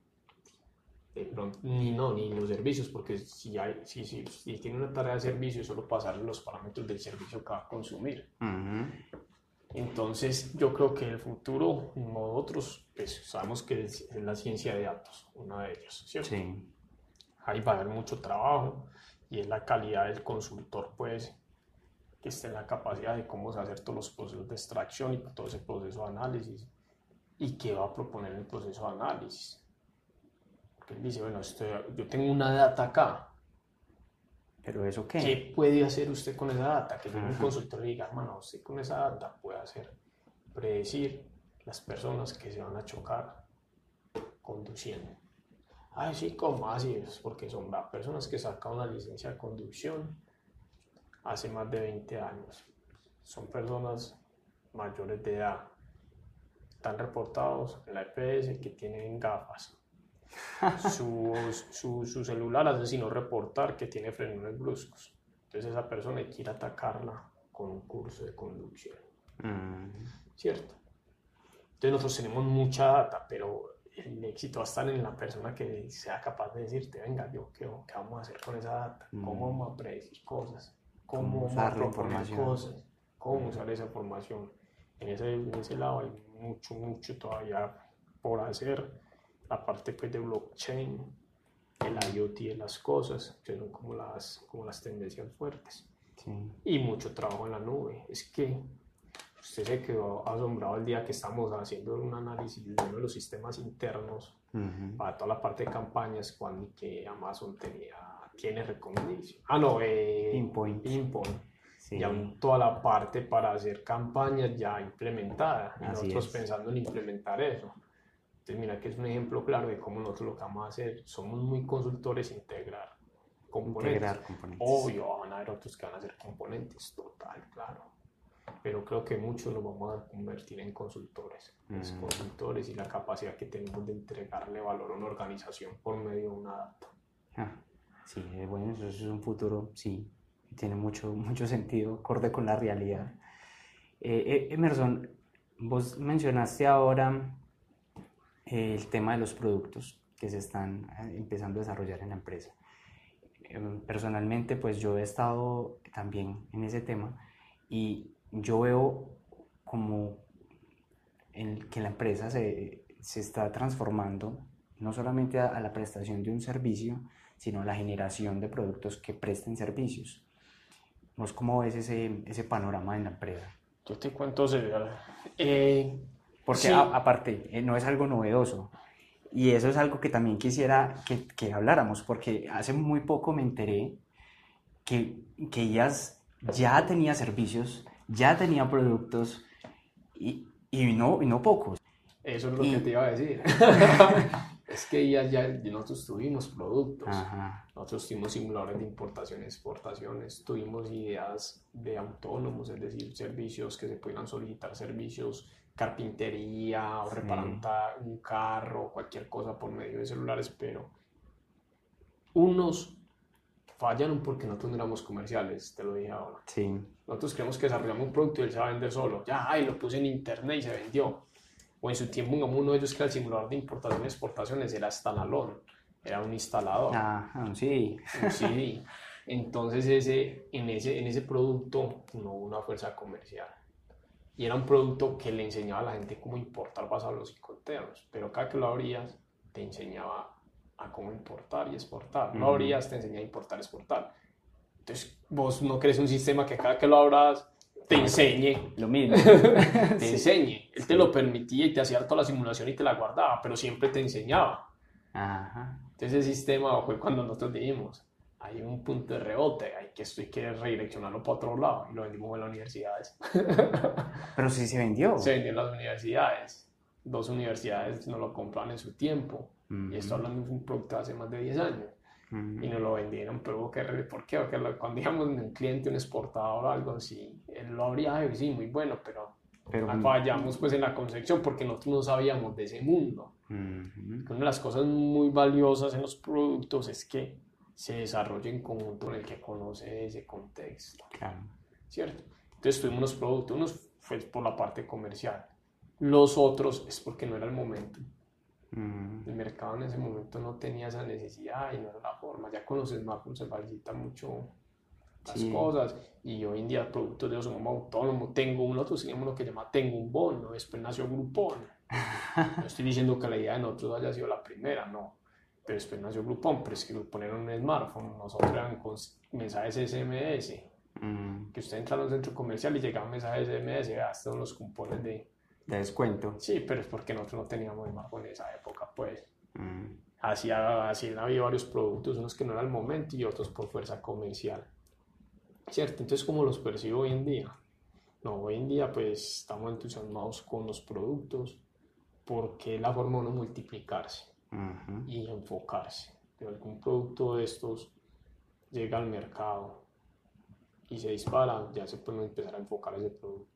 [SPEAKER 4] De pronto, ni no, ni los servicios, porque si, hay, si, si, si tiene una tarea de servicio, solo pasarle los parámetros del servicio que va a consumir. Entonces, yo creo que el futuro, nosotros, pues sabemos que es, la ciencia de datos, una de ellas, ¿cierto?
[SPEAKER 3] Sí.
[SPEAKER 4] Ahí va a haber mucho trabajo y es la calidad del consultor, pues, que esté en la capacidad de cómo hacer todos los procesos de extracción y todo ese proceso de análisis y qué va a proponer el proceso de análisis. Porque él dice, bueno, yo tengo una data acá.
[SPEAKER 3] ¿Pero eso qué?
[SPEAKER 4] ¿Qué puede hacer usted con esa data? Que un consultor le diga, hermano, usted con esa data puede hacer, predecir las personas que se van a chocar conduciendo Ay, sí, ¿cómo así? Es porque son personas que sacan una licencia de conducción hace más de 20 años. Son personas mayores de edad. Están reportados en la EPS que tienen gafas. Su, su, su, celular hace sino reportar que tiene frenos bruscos. Entonces esa persona quiere atacarla con un curso de conducción.
[SPEAKER 3] Mm.
[SPEAKER 4] ¿Cierto? Entonces nosotros tenemos mucha data, pero el éxito va a estar en la persona que sea capaz de decirte, venga, yo, ¿qué, qué vamos a hacer con esa data? ¿Cómo mm. vamos a predecir cosas? ¿Cómo, usar la información? Cosas? ¿Cómo usar esa información? En ese, en ese lado hay mucho, mucho todavía por hacer. La parte pues, de blockchain, el IoT de las cosas, que son como las, como las tendencias fuertes. Y mucho trabajo en la nube. Es que usted se quedó asombrado el día que estamos haciendo un análisis de uno de los sistemas internos para toda la parte de campañas cuando que Amazon tenía, tiene recomendación. Ah, no, eh,
[SPEAKER 3] Pinpoint.
[SPEAKER 4] Pinpoint. Ya toda la parte para hacer campañas ya implementada. Y nosotros pensando en implementar eso. Entonces, mira que es un ejemplo claro de cómo nosotros lo que vamos a hacer. Somos muy consultores integrar componentes. Integrar componentes. Obvio, van a haber otros que van a hacer componentes, total, claro pero creo que muchos nos vamos a convertir en consultores, mm. consultores y la capacidad que tenemos de entregarle valor a una organización por medio de una data.
[SPEAKER 3] Ah, sí, bueno, eso es un futuro, sí, tiene mucho, mucho sentido, acorde con la realidad. Eh, Emerson, vos mencionaste ahora el tema de los productos que se están empezando a desarrollar en la empresa. Em, personalmente, pues yo he estado también en ese tema y yo veo como en que la empresa se, se está transformando no solamente a, la prestación de un servicio, sino a la generación de productos que presten servicios. ¿Vos cómo ves ese, ese panorama en la empresa?
[SPEAKER 4] Yo te cuento, eh,
[SPEAKER 3] porque aparte, eh, no es algo novedoso. Y eso es algo que también quisiera que, que habláramos, porque hace muy poco me enteré que, que ellas ya tenía servicios, ya tenía productos y, y, no, y no pocos.
[SPEAKER 4] Eso es lo que te iba a decir. <laughs> es que ya, ya nosotros tuvimos productos, nosotros tuvimos simuladores de importación y exportaciones, tuvimos ideas de autónomos, es decir, servicios que se puedan solicitar servicios carpintería o reparar un carro, cualquier cosa por medio de celulares, pero unos fallaron porque nosotros no éramos comerciales, te lo dije ahora.
[SPEAKER 3] Sí.
[SPEAKER 4] Nosotros creemos que desarrollamos un producto y él se va a vender solo. Ya, ay, lo puse en internet y se vendió. O en su tiempo, uno de ellos que era el simulador de importación y exportaciones era Stanalón, era un instalador.
[SPEAKER 3] Ah, sí.
[SPEAKER 4] Sí. <laughs> Entonces, ese, en, ese, en ese producto no hubo una fuerza comercial y era un producto que le enseñaba a la gente cómo importar basados los psicotermos, pero cada que lo abrías te enseñaba a cómo importar y exportar. No abrías, te enseñaba a importar y exportar. Entonces, vos no crees un sistema que cada que lo abras te enseñe.
[SPEAKER 3] Lo mismo. <laughs>
[SPEAKER 4] te enseñe. Él te lo permitía y te hacía toda la simulación y te la guardaba, pero siempre te enseñaba.
[SPEAKER 3] Ajá.
[SPEAKER 4] Entonces, ese sistema fue cuando nosotros dijimos, hay un punto de rebote, hay que, hay que redireccionarlo para otro lado y lo vendimos en las universidades. <laughs>
[SPEAKER 3] Pero sí se vendió.
[SPEAKER 4] Se vendió en las universidades. Dos universidades nos lo compraron en su tiempo. Y esto hablando de un producto hace más de 10 años. Y nos lo vendieron, pero ¿qué, ¿por qué? Porque cuando digamos un cliente, un exportador o algo así, él lo habría sí, muy bueno, pero, pero fallamos pues en la concepción porque nosotros no sabíamos de ese mundo. Una de las cosas muy valiosas en los productos es que se desarrolla en conjunto con el que conoce ese contexto.
[SPEAKER 3] Claro.
[SPEAKER 4] ¿Cierto? Entonces tuvimos unos productos, unos fue por la parte comercial, los otros es porque no era el momento. Mm. El mercado en ese momento no tenía esa necesidad y no era la forma. Ya con los smartphones se facilita mucho las cosas y hoy en día productos de somos autónomos. Tengo uno, otro tenemos uno que llama Tengo un bono, después nació Groupon. <laughs> no estoy diciendo que la idea de nosotros haya sido la primera, no pero después nació Groupon, pero es que Groupon era un smartphone, nosotros eran con mensajes SMS, mm. que usted entra a un centro comercial y llegaban mensajes SMS, hasta unos cupones de...
[SPEAKER 3] De descuento.
[SPEAKER 4] Sí, pero es porque nosotros no teníamos smartphone en esa época, pues. Mm. Así, así había varios productos, unos que no era el momento y otros por fuerza comercial. ¿Cierto? Entonces, ¿cómo los percibo hoy en día? No, hoy en día pues estamos entusiasmados con los productos porque la forma de multiplicarse y enfocarse. De algún producto de estos llega al mercado y se dispara, ya se puede empezar a enfocar ese producto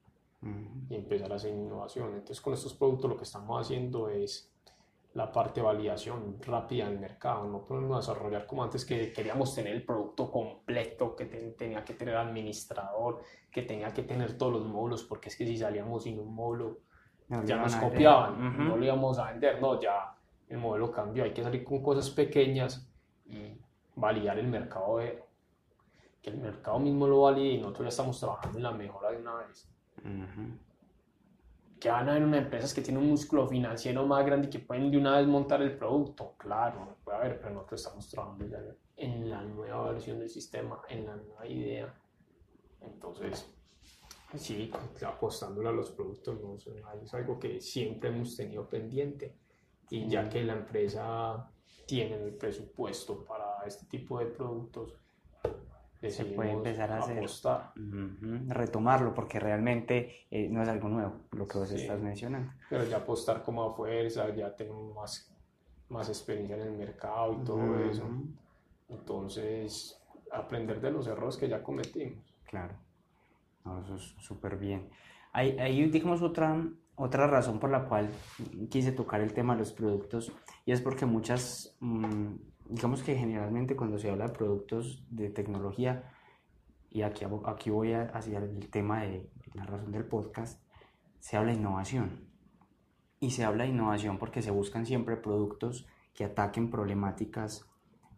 [SPEAKER 4] y empezar a hacer innovación. Entonces, con estos productos lo que estamos haciendo es la parte de validación rápida del mercado. No podemos desarrollar como antes que queríamos tener el producto completo, que tenía que tener administrador, que tenía que tener todos los módulos, porque es que si salíamos sin un módulo, ya nos copiaban, no lo íbamos a vender, no, ya el modelo cambió, hay que salir con cosas pequeñas y validar el mercado, de, que el mercado mismo lo valide y nosotros ya estamos trabajando en la mejora de una vez. Que van a haber unas empresas que tienen un músculo financiero más grande y que pueden de una vez montar el producto, claro, puede haber, pero nosotros estamos trabajando ya en la nueva versión del sistema, en la nueva idea. Entonces, sí, apostándole a los productos, ¿no? es algo que siempre hemos tenido pendiente y ya que la empresa tiene el presupuesto para este tipo de productos,
[SPEAKER 3] se puede empezar a hacer, retomarlo, porque realmente eh, no es algo nuevo lo que vos estás mencionando.
[SPEAKER 4] Pero ya apostar como a fuerza, ya tengo más, más experiencia en el mercado y todo eso. Entonces, aprender de los errores que ya cometimos.
[SPEAKER 3] Claro, eso es súper bien. Ahí, ahí dijimos otra, otra razón por la cual quise tocar el tema de los productos y es porque muchas, mm, digamos que generalmente cuando se habla de productos de tecnología, y aquí, aquí voy hacia el tema de la razón del podcast, se habla de innovación. Y se habla de innovación porque se buscan siempre productos que ataquen problemáticas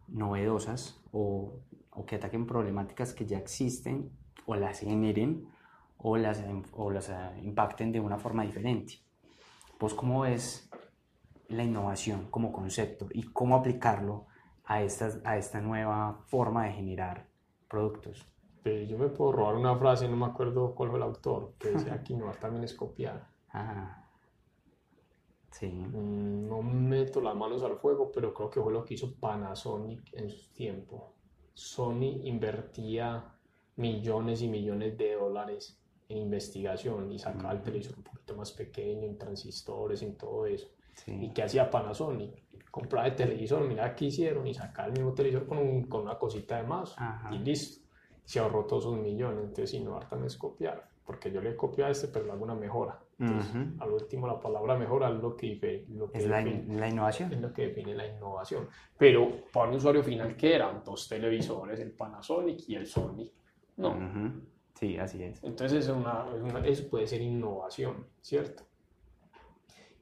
[SPEAKER 3] novedosas o, o que ataquen problemáticas que ya existen o las generen o las, o las eh, impacten de una forma diferente. Pues cómo ves la innovación como concepto y cómo aplicarlo a esta, a esta nueva forma de generar productos.
[SPEAKER 4] yo me puedo robar una frase, no me acuerdo cuál fue el autor, que decía que innovar también es copiar. <laughs>
[SPEAKER 3] Sí.
[SPEAKER 4] Mm, no meto las manos al fuego, pero creo que fue lo que hizo Panasonic en su tiempo. Sony invertía millones y millones de dólares en investigación y sacaba el televisor un poquito más pequeño, en transistores, en todo eso. ¿Y qué hacía Panasonic? Compraba el televisor, mira qué hicieron y sacaba el mismo televisor con, con una cosita de más y listo. Se ahorró todos sus millones. Entonces, innovar también es copiar, porque yo le copio a este, pero le hago una mejora. Entonces, al último, la palabra mejora es lo que, lo que
[SPEAKER 3] es la, la, innovación.
[SPEAKER 4] Es lo que define la innovación. Pero para un usuario final, ¿qué eran? Dos televisores, el Panasonic y el Sony. No.
[SPEAKER 3] Sí, así es.
[SPEAKER 4] Entonces, una, eso puede ser innovación, ¿cierto?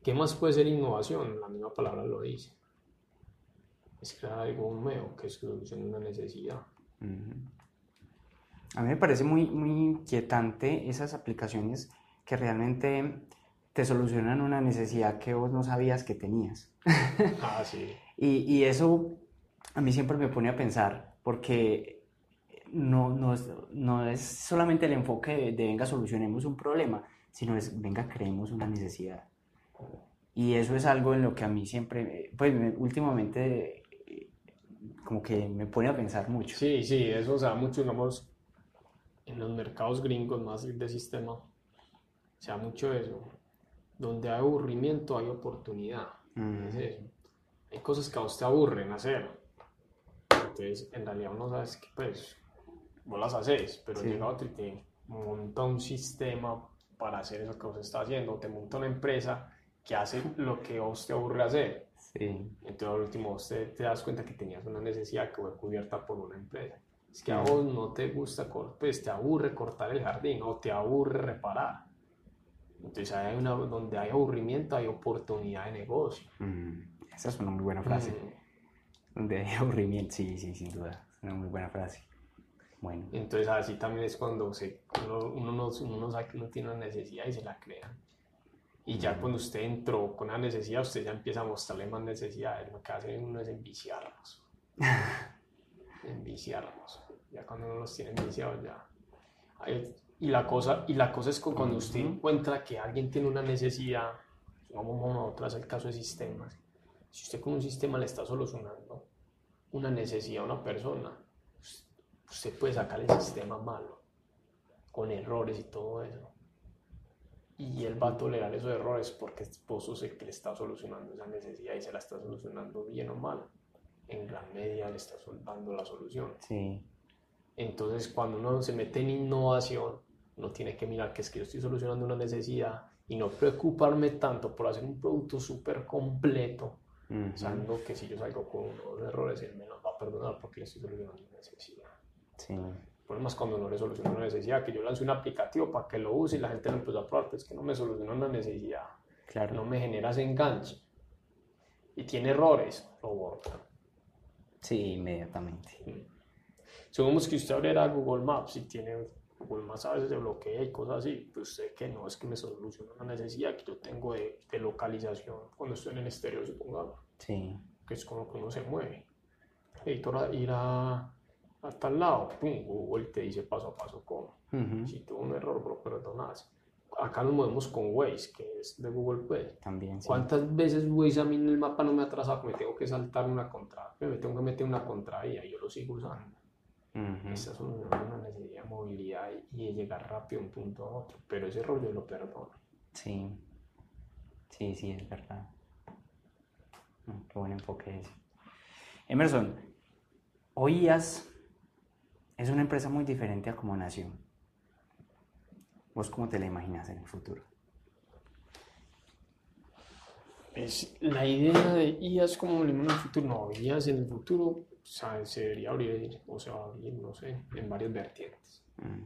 [SPEAKER 4] ¿Qué más puede ser innovación? La misma palabra lo dice. Es crear algo nuevo que solucione una necesidad.
[SPEAKER 3] A mí me parece muy, muy inquietante esas aplicaciones que realmente te solucionan una necesidad que vos no sabías que tenías.
[SPEAKER 4] Ah, sí. <laughs>
[SPEAKER 3] y, y, eso a mí siempre me pone a pensar, porque no, no, no es solamente el enfoque de, de, venga, solucionemos un problema, sino es venga, creemos una necesidad. Y eso es algo en lo que a mí siempre, pues últimamente, como que me pone a pensar mucho.
[SPEAKER 4] Sí, sí, eso o sea mucho, digamos, en los mercados gringos más de sistema, se da mucho eso. Donde hay aburrimiento hay oportunidad. Es eso. Hay cosas que a vos te aburren hacer. Entonces, en realidad uno sabe que pues vos las haces, pero llega otro y te monta un sistema para hacer eso que vos estás haciendo, te monta una empresa que hace lo que vos te aburre hacer.
[SPEAKER 3] Sí.
[SPEAKER 4] Entonces, al último, vos te, das cuenta que tenías una necesidad que fue cubierta por una empresa. Es que a vos no te gusta, pues te aburre cortar el jardín o te aburre reparar. Entonces, hay una, donde hay aburrimiento, hay oportunidad de negocio.
[SPEAKER 3] Mm, esa es una muy buena frase. Mm. Donde hay aburrimiento, sí, sí, sin duda. Es una muy buena frase. Bueno.
[SPEAKER 4] Entonces así también es cuando se, uno, uno, no, uno que uno tiene una necesidad y se la crea. Y ya cuando usted entró con una necesidad, usted ya empieza a mostrarle más necesidades. Lo que hace uno es enviciarlos. <laughs> enviciarlos. Ya cuando uno los tiene enviciados, ya. y, la cosa, y la cosa es que cuando usted encuentra que alguien tiene una necesidad, vamos a otra, el caso de sistemas. Si usted con un sistema le está solucionando una necesidad a una persona, usted puede sacar el sistema malo, con errores y todo eso. Y él va a tolerar esos errores porque es esposo sé que le está solucionando esa necesidad y se la está solucionando bien o mal. En gran medida le está dando la solución.
[SPEAKER 3] Sí.
[SPEAKER 4] Entonces, cuando uno se mete en innovación, uno tiene que mirar que es que yo estoy solucionando una necesidad y no preocuparme tanto por hacer un producto súper completo, pensando que si yo salgo con unos errores, él me los va a perdonar porque le estoy solucionando una necesidad.
[SPEAKER 3] Sí.
[SPEAKER 4] El problema es cuando no le soluciona una necesidad, que yo lance un aplicativo para que lo use y la gente lo empieza a probar, pues que no me soluciona una necesidad,
[SPEAKER 3] claro.
[SPEAKER 4] no me genera ese enganche y tiene errores, lo borra.
[SPEAKER 3] Sí, inmediatamente.
[SPEAKER 4] Supongamos que usted abriera Google Maps y tiene Google Maps a veces se bloquea y cosas así, pues sé que no es que me solucione una necesidad que yo tengo de, de localización cuando estoy en el exterior, supongamos.
[SPEAKER 3] Sí.
[SPEAKER 4] Que es como que uno se mueve. Editor, ir a hasta el lado, pum, Google te dice paso a paso cómo. Si tuvo un error, bro, perdonas. Acá nos movemos con Waze, que es de Google Play.
[SPEAKER 3] También,
[SPEAKER 4] ¿Cuántas veces Waze a mí en el mapa no me ha atrasado? Me tengo que saltar una contra, me tengo que meter una contravía yo lo sigo usando. Uh Esta es una necesidad de movilidad y de llegar rápido de un punto a otro. Pero ese error yo lo perdono.
[SPEAKER 3] Sí, sí, sí, es verdad. Mm, qué buen enfoque ese. Emerson, oías es una empresa muy diferente a como nació. ¿Vos cómo te la imaginas en el futuro?
[SPEAKER 4] la idea de IAS como en el futuro, no, IAS en el futuro se debería abrir o se va a abrir, no sé, en varias vertientes.
[SPEAKER 3] Mm.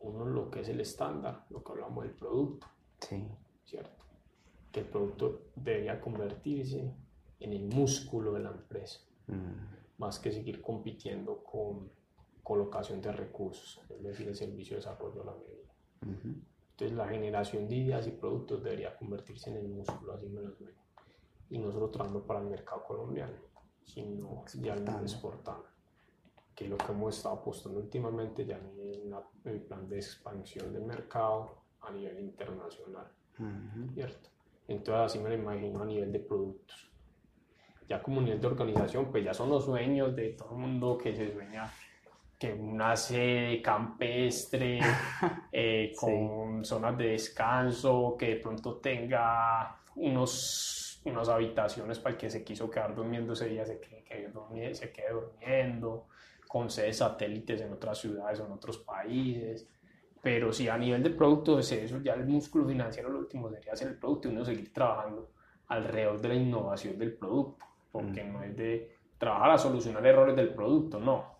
[SPEAKER 4] Uno, lo que es el estándar, lo que hablamos del producto,
[SPEAKER 3] Sí.
[SPEAKER 4] ¿cierto? Que el producto debería convertirse en el músculo de la empresa,
[SPEAKER 3] Mm.
[SPEAKER 4] más que seguir compitiendo con colocación de recursos, es decir, el servicio de desarrollo a la medida.
[SPEAKER 3] Ujú.
[SPEAKER 4] Entonces la generación de ideas y productos debería convertirse en el músculo, así me lo sueño. Y no solo trabajando para el mercado colombiano, sino ya
[SPEAKER 3] Exportando.
[SPEAKER 4] exportando. Que es lo que hemos estado apostando últimamente ya en el plan de expansión del mercado a nivel internacional,
[SPEAKER 3] Ujú.
[SPEAKER 4] ¿cierto? Entonces así me lo imagino a nivel de productos. Ya como nivel de organización, pues ya son los sueños de todo el mundo que se sueña que una sede campestre <laughs> eh, con zonas de descanso, que de pronto tenga unos, unas habitaciones para el que se quiso quedar durmiendo ese día, se quede, que se quede durmiendo, con sedes satélites en otras ciudades o en otros países. Pero sí, a nivel de productos, es eso, ya el músculo financiero lo último sería hacer el producto y uno seguir trabajando alrededor de la innovación del producto, porque no es de trabajar a solucionar errores del producto, no,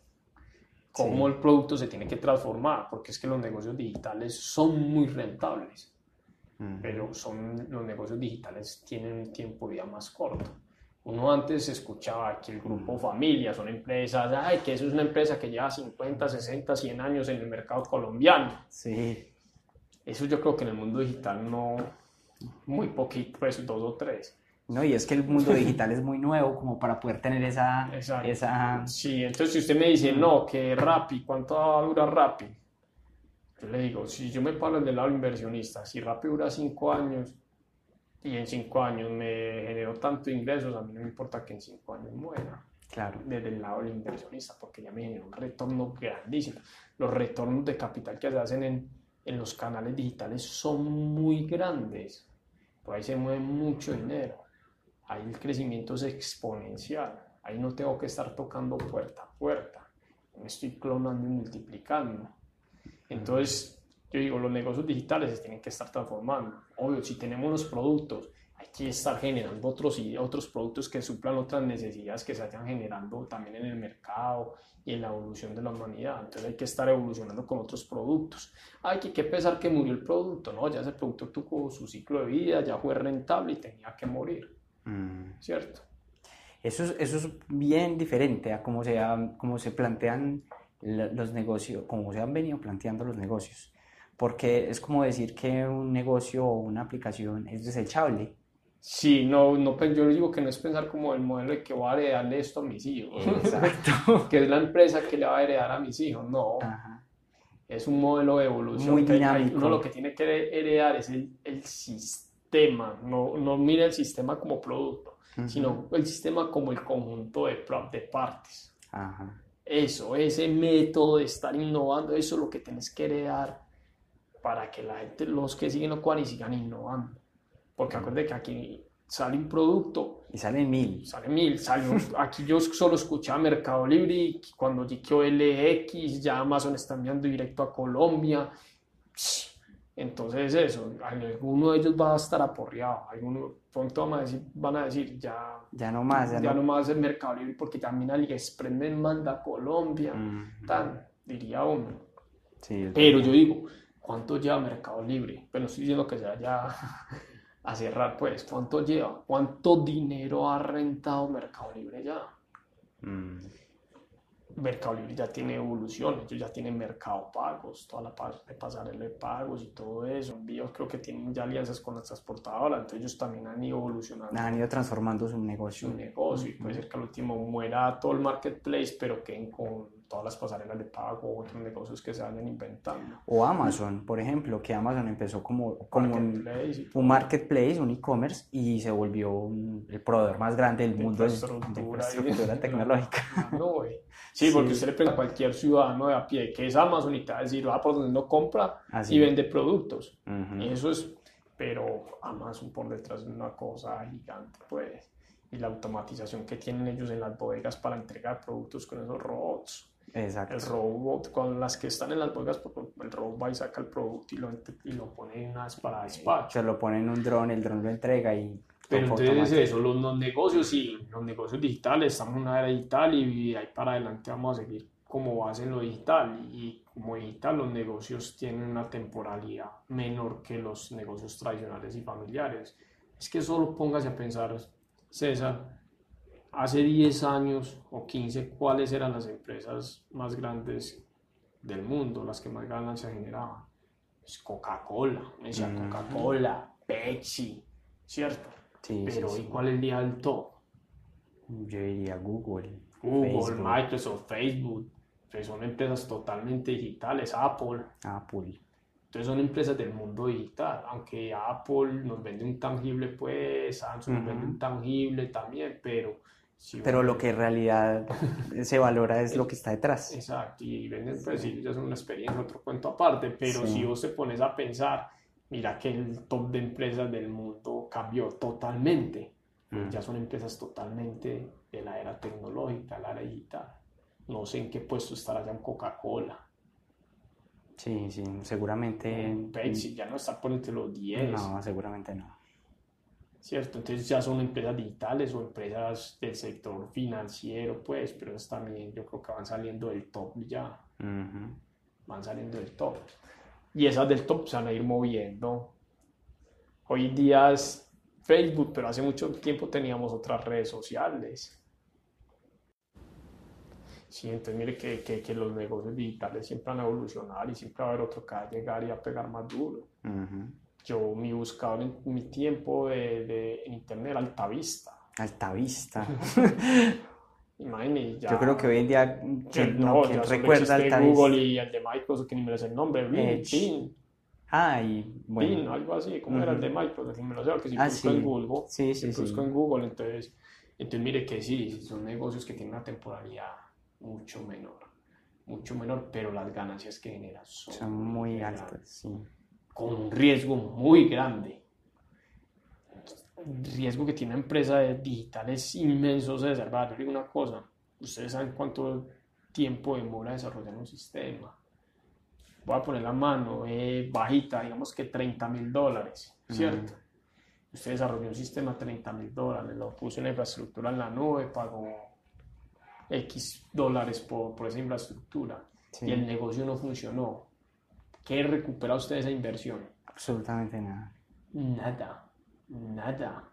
[SPEAKER 4] cómo
[SPEAKER 3] Sí.
[SPEAKER 4] el producto se tiene que transformar, porque es que los negocios digitales son muy rentables, pero son, los negocios digitales tienen un tiempo de vida más corto. Uno antes escuchaba que el grupo familia son empresas, ay, que eso es una empresa que lleva 50, 60, 100 años en el mercado colombiano.
[SPEAKER 3] Sí.
[SPEAKER 4] Eso yo creo que en el mundo digital no, muy poquito, pues dos o tres.
[SPEAKER 3] No, y es que el mundo digital es muy nuevo como para poder tener esa,
[SPEAKER 4] Exacto.
[SPEAKER 3] esa
[SPEAKER 4] Sí, entonces si usted me dice, no, que Rappi, ¿cuánto va a durar Rappi? Yo le digo, si yo me paro del lado inversionista, si Rappi dura cinco años y en cinco años me generó tanto ingresos, a mí no me importa que en cinco años muera
[SPEAKER 3] claro.
[SPEAKER 4] desde el lado del inversionista, porque ya me generó un retorno grandísimo. Los retornos de capital que se hacen en, en los canales digitales son muy grandes, por ahí se mueve mucho dinero, ahí el crecimiento es exponencial, ahí no tengo que estar tocando puerta a puerta, me estoy clonando y multiplicando. Entonces, yo digo, los negocios digitales se tienen que estar transformando. Obvio, si tenemos los productos, hay que estar generando otros, y otros productos que suplan otras necesidades que se vayan generando también en el mercado y en la evolución de la humanidad. Entonces hay que estar evolucionando con otros productos. Hay que, que pensar que murió el producto, ¿no? Ya ese producto tuvo su ciclo de vida, ya fue rentable y tenía que morir,
[SPEAKER 3] Mm.
[SPEAKER 4] ¿cierto?
[SPEAKER 3] Eso es, eso es bien diferente a cómo se, cómo se plantean la- los negocios, cómo se han venido planteando los negocios. Porque es como decir que un negocio o una aplicación es desechable.
[SPEAKER 4] Sí, no, no, pues yo digo que no es pensar como el modelo de que voy a heredarle esto a mis hijos,
[SPEAKER 3] Exacto. <laughs>
[SPEAKER 4] que es la empresa que le va a heredar a mis hijos, no.
[SPEAKER 3] Ajá.
[SPEAKER 4] es un modelo de evolución.
[SPEAKER 3] Muy dinámico.
[SPEAKER 4] Uno lo que tiene que heredar es el, el sistema, no, no mira el sistema como producto,
[SPEAKER 3] Ujú.
[SPEAKER 4] sino el sistema como el conjunto de, de partes.
[SPEAKER 3] Ajá.
[SPEAKER 4] Eso, ese método de estar innovando, eso es lo que tienes que heredar para que la gente, los que siguen lo cual y sigan innovando. Porque acuérdate que aquí sale un producto
[SPEAKER 3] Y salen mil.
[SPEAKER 4] sale mil, salió, <laughs> aquí yo solo escuchaba Mercado Libre y cuando llegué LX, ya Amazon está enviando directo a Colombia. Entonces eso, alguno de ellos va a estar aporreado, alguno pronto van a decir, van a decir ya,
[SPEAKER 3] Ya no más. Ya,
[SPEAKER 4] ya
[SPEAKER 3] no.
[SPEAKER 4] no más el Mercado Libre porque también AliExpress me manda a Colombia, tan, diría uno.
[SPEAKER 3] Sí,
[SPEAKER 4] Pero yo digo, ¿cuánto lleva Mercado Libre? Pero no estoy diciendo que se vaya <laughs> a cerrar, pues, ¿cuánto lleva? ¿Cuánto dinero ha rentado Mercado Libre ya?
[SPEAKER 3] Mm.
[SPEAKER 4] Mercado Libre ya tiene evolución, ellos ya tienen mercado pagos, toda la parte de pasarela de pagos y todo eso. Envíos creo que tienen ya alianzas con las transportadoras, entonces ellos también han ido evolucionando
[SPEAKER 3] Han ido transformando su negocio.
[SPEAKER 4] su negocio y puede ser que al último muera todo el marketplace, pero queden con todas las pasarelas de pago otros negocios que se vayan inventando.
[SPEAKER 3] O Amazon, por ejemplo, que Amazon empezó como, como un,
[SPEAKER 4] Marketplace y
[SPEAKER 3] un marketplace, un e-commerce, y se volvió un- el proveedor más grande del
[SPEAKER 4] De
[SPEAKER 3] mundo de,
[SPEAKER 4] infraestructura
[SPEAKER 3] de
[SPEAKER 4] y-
[SPEAKER 3] infraestructura <laughs> tecnológica.
[SPEAKER 4] No, güey. <laughs> Sí, porque
[SPEAKER 3] Sí.
[SPEAKER 4] usted le pregunta a cualquier ciudadano de a pie que es Amazon y te va a decir, va por donde no compra
[SPEAKER 3] Así.
[SPEAKER 4] y vende productos.
[SPEAKER 3] Ujú.
[SPEAKER 4] Y eso es, pero Amazon por detrás es una cosa gigante, pues. Y la automatización que tienen ellos en las bodegas para entregar productos con esos robots.
[SPEAKER 3] Exacto.
[SPEAKER 4] El robot, con las que están en las bodegas, pues, el robot va y saca el producto y lo, y lo pone en unas para despacho.
[SPEAKER 3] Se lo pone en un dron, el dron lo entrega y
[SPEAKER 4] Pero entonces eso, los, los negocios sí, los negocios digitales, estamos en una era digital y de ahí para adelante vamos a seguir como base en lo digital. Y como digital, los negocios tienen una temporalidad menor que los negocios tradicionales y familiares. Es que solo póngase a pensar, César, hace 10 años o 15, ¿cuáles eran las empresas más grandes del mundo, las que más ganancias generaban? Pues Coca-Cola, me decía
[SPEAKER 3] Mm.
[SPEAKER 4] Coca-Cola, Pepsi, ¿cierto?
[SPEAKER 3] Sí,
[SPEAKER 4] Pero
[SPEAKER 3] sí.
[SPEAKER 4] ¿y cuál es el día del top?
[SPEAKER 3] Yo diría Google.
[SPEAKER 4] Google,
[SPEAKER 3] Facebook,
[SPEAKER 4] Microsoft, Facebook, son empresas totalmente digitales, Apple.
[SPEAKER 3] Apple.
[SPEAKER 4] Entonces son empresas del mundo digital, aunque Apple nos vende un tangible, pues Samsung nos vende un tangible también, pero...
[SPEAKER 3] Pero lo que en realidad se valora es lo que está detrás.
[SPEAKER 4] Exacto, y venden, pues sí, ya es una experiencia, otro cuento aparte, pero
[SPEAKER 3] Sí.
[SPEAKER 4] si vos te pones a pensar, mira que el top de empresas del mundo cambió totalmente,
[SPEAKER 3] Mm.
[SPEAKER 4] ya son empresas totalmente de la era tecnológica, la era digital. No sé en qué puesto estará ya un Coca-Cola,
[SPEAKER 3] Sí, sí, seguramente.
[SPEAKER 4] Pepsi, ya no está por entre los 10,
[SPEAKER 3] No, seguramente no.
[SPEAKER 4] ¿Cierto? Entonces ya son empresas digitales o empresas del sector financiero, pues, pero esas también yo creo que van saliendo del top ya.
[SPEAKER 3] Ujú.
[SPEAKER 4] van saliendo del top. Y esas del top se van a ir moviendo. Hoy día es Facebook, pero hace mucho tiempo teníamos otras redes sociales. Sí, entonces mire que, que, que los negocios digitales siempre van a evolucionar y siempre va a haber otro que va a llegar y a pegar más duro.
[SPEAKER 3] Ujú.
[SPEAKER 4] Yo, mi buscador en mi tiempo de, de- en internet era Altavista.
[SPEAKER 3] Altavista. <laughs>
[SPEAKER 4] Imagínate, ya.
[SPEAKER 3] Yo creo que hoy en día,
[SPEAKER 4] que
[SPEAKER 3] ¿quién,
[SPEAKER 4] no,
[SPEAKER 3] no,
[SPEAKER 4] ya
[SPEAKER 3] ¿quién
[SPEAKER 4] solo
[SPEAKER 3] recuerda Altavista?
[SPEAKER 4] Google y el de Microsoft, que ni me lo sé el nombre, Bing. Bing,
[SPEAKER 3] Ah, y
[SPEAKER 4] Bing,
[SPEAKER 3] bueno.
[SPEAKER 4] algo así, como era el de. Microsoft, que me lo sé, porque si
[SPEAKER 3] Ah,
[SPEAKER 4] busco
[SPEAKER 3] sí.
[SPEAKER 4] en Google,
[SPEAKER 3] Sí,
[SPEAKER 4] si
[SPEAKER 3] sí, sí.
[SPEAKER 4] busco en Google, entonces, entonces mire que sí, son negocios que tienen una temporalidad mucho menor, mucho menor, pero las ganancias que generan son,
[SPEAKER 3] Son muy altas, sí.
[SPEAKER 4] Con un riesgo muy grande. El riesgo que tiene una empresa de digital es inmenso, César. Va, yo digo una cosa, ustedes saben cuánto tiempo demora desarrollar un sistema. Voy a poner la mano eh, bajita, digamos que 30 mil dólares, ¿cierto? Usted desarrolló un sistema 30 mil dólares, lo puso en la infraestructura en la nube, pagó X dólares por, por esa infraestructura
[SPEAKER 3] Sí.
[SPEAKER 4] y el negocio no funcionó. ¿Qué recupera usted esa inversión?
[SPEAKER 3] Absolutamente nada.
[SPEAKER 4] Nada, nada.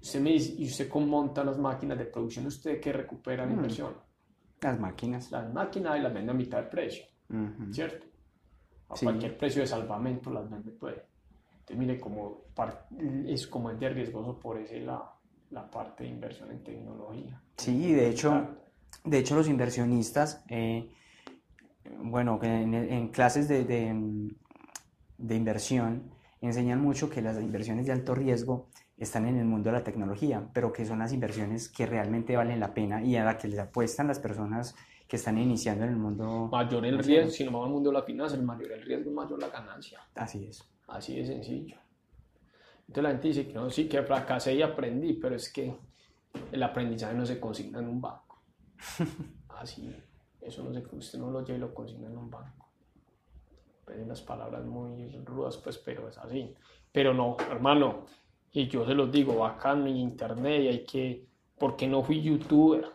[SPEAKER 4] Usted me dice, y usted cómo monta las máquinas de producción, ¿usted qué recupera la
[SPEAKER 3] Mm.
[SPEAKER 4] inversión?
[SPEAKER 3] Las máquinas.
[SPEAKER 4] Las máquinas y las vende a mitad de precio,
[SPEAKER 3] Ujú.
[SPEAKER 4] ¿cierto? A
[SPEAKER 3] Sí.
[SPEAKER 4] cualquier precio de salvamento las vende, pues. Entonces, mire, como es como es de riesgoso por ese lado, la parte de inversión en tecnología.
[SPEAKER 3] Sí, de hecho, de hecho los inversionistas, eh, bueno, en, en clases de, de, de inversión enseñan mucho que las inversiones de alto riesgo están en el mundo de la tecnología, pero que son las inversiones que realmente valen la pena y a las que les apuestan las personas que están iniciando en el mundo.
[SPEAKER 4] Mayor el riesgo, si no vamos al mundo de la finanza, el mayor el riesgo, mayor la ganancia.
[SPEAKER 3] Así es.
[SPEAKER 4] Así de sencillo. Entonces la gente dice que no, sí, que fracasé y aprendí, pero es que el aprendizaje no se consigna en un banco. <laughs> Así, eso no se, usted no lo lleva y lo consigna en un banco. Pues las palabras muy rudas, pues, pero es así. Pero no, hermano, y yo se los digo, bacán en internet y hay que, ¿por qué no fui youtuber?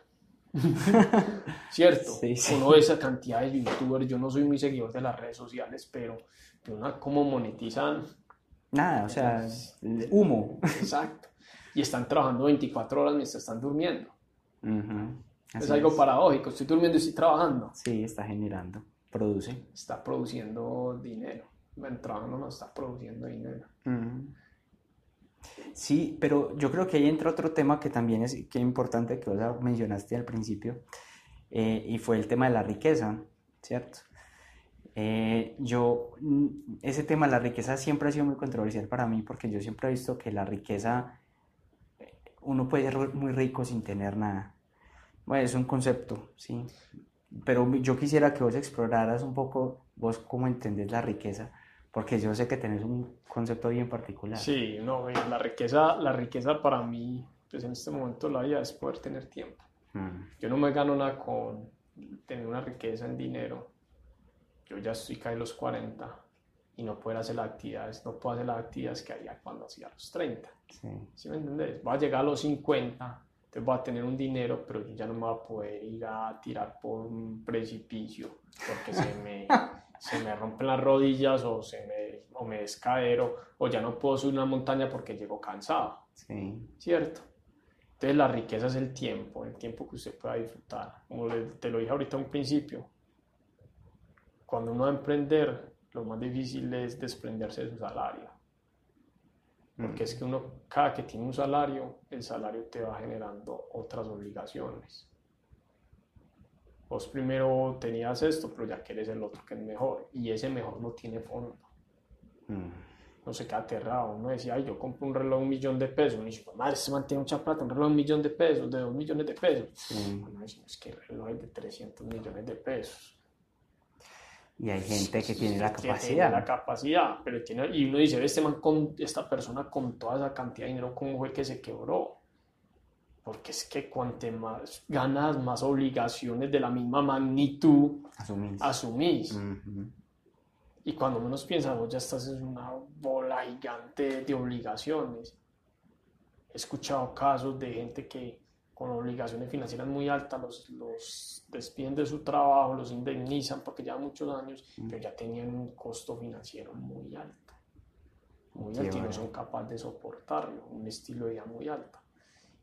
[SPEAKER 4] <laughs> ¿Cierto?
[SPEAKER 3] Sí, sí.
[SPEAKER 4] Uno ve esa cantidad de youtubers, yo no soy muy seguidor de las redes sociales, pero de una cómo monetizan,
[SPEAKER 3] Nada, o sea, humo.
[SPEAKER 4] exacto. Y están trabajando 24 horas mientras están durmiendo.
[SPEAKER 3] Ujú,
[SPEAKER 4] Es
[SPEAKER 3] así
[SPEAKER 4] algo
[SPEAKER 3] es.
[SPEAKER 4] paradójico, estoy durmiendo y estoy trabajando.
[SPEAKER 3] Sí, está generando, produce.
[SPEAKER 4] Está produciendo dinero. Bueno, trabajando no está produciendo dinero.
[SPEAKER 3] Sí, pero yo creo que ahí entra otro tema que también es que importante que vos mencionaste al principio, eh, y fue el tema de la riqueza, ¿cierto? Eh, yo, mm, ese tema de la riqueza siempre ha sido muy controversial para mí porque yo siempre he visto que la riqueza, eh, uno puede ser muy rico sin tener nada. Bueno, es un concepto, ¿sí? Pero yo quisiera que vos exploraras un poco vos cómo entendés la riqueza, porque yo sé que tenés un concepto bien particular.
[SPEAKER 4] Sí, no, la riqueza, la riqueza para mí, pues en este momento la vida es poder tener tiempo.
[SPEAKER 3] Mm,
[SPEAKER 4] Yo no me gano nada con tener una riqueza en dinero. Yo ya estoy casi los 40 y no poder hacer las actividades, no puedo hacer las actividades que haría cuando hacía los 30.
[SPEAKER 3] Sí.
[SPEAKER 4] ¿Sí me entendés? Voy a llegar a los 50, entonces voy a tener un dinero, pero yo ya no me voy a poder ir a tirar por un precipicio porque se me, <laughs> se me rompen las rodillas o, se me, o me descadero o ya no puedo subir una montaña porque llego cansado,
[SPEAKER 3] Sí.
[SPEAKER 4] ¿cierto? Entonces la riqueza es el tiempo, el tiempo que usted pueda disfrutar. Como te lo dije ahorita a un principio, cuando uno va a emprender, lo más difícil es desprenderse de su salario. Porque es que uno, cada que tiene un salario, el salario te va generando otras obligaciones. Vos primero tenías esto, pero ya quieres el otro que es mejor. Y ese mejor no tiene fondo.
[SPEAKER 3] Mm.
[SPEAKER 4] No se queda aterrado. Uno decía, ay, yo compro un reloj de un millón de pesos. Uno dice, "Pues, madre, se mantiene mucha plata, un reloj de un millón de pesos, de dos millones de pesos.
[SPEAKER 3] Sí.
[SPEAKER 4] Uno dice, es que el reloj es de 300 millones de pesos.
[SPEAKER 3] Y hay gente que tiene la
[SPEAKER 4] que tiene
[SPEAKER 3] capacidad.
[SPEAKER 4] la capacidad, pero tiene, y uno dice, este man con esta persona con toda esa cantidad de dinero, ¿cómo fue que se quebró? Porque es que cuante más ganas, más obligaciones de la misma magnitud
[SPEAKER 3] Asumís.
[SPEAKER 4] asumís.
[SPEAKER 3] Ujú.
[SPEAKER 4] Y cuando menos piensas, vos ya estás en una bola gigante de obligaciones. He escuchado casos de gente que con obligaciones financieras muy altas los, los despiden de su trabajo, los indemnizan porque llevan muchos años, pero ya tenían un costo financiero muy alto. Muy
[SPEAKER 3] Qué
[SPEAKER 4] alto y no
[SPEAKER 3] bueno.
[SPEAKER 4] son capaces de soportarlo, un estilo de vida muy alto.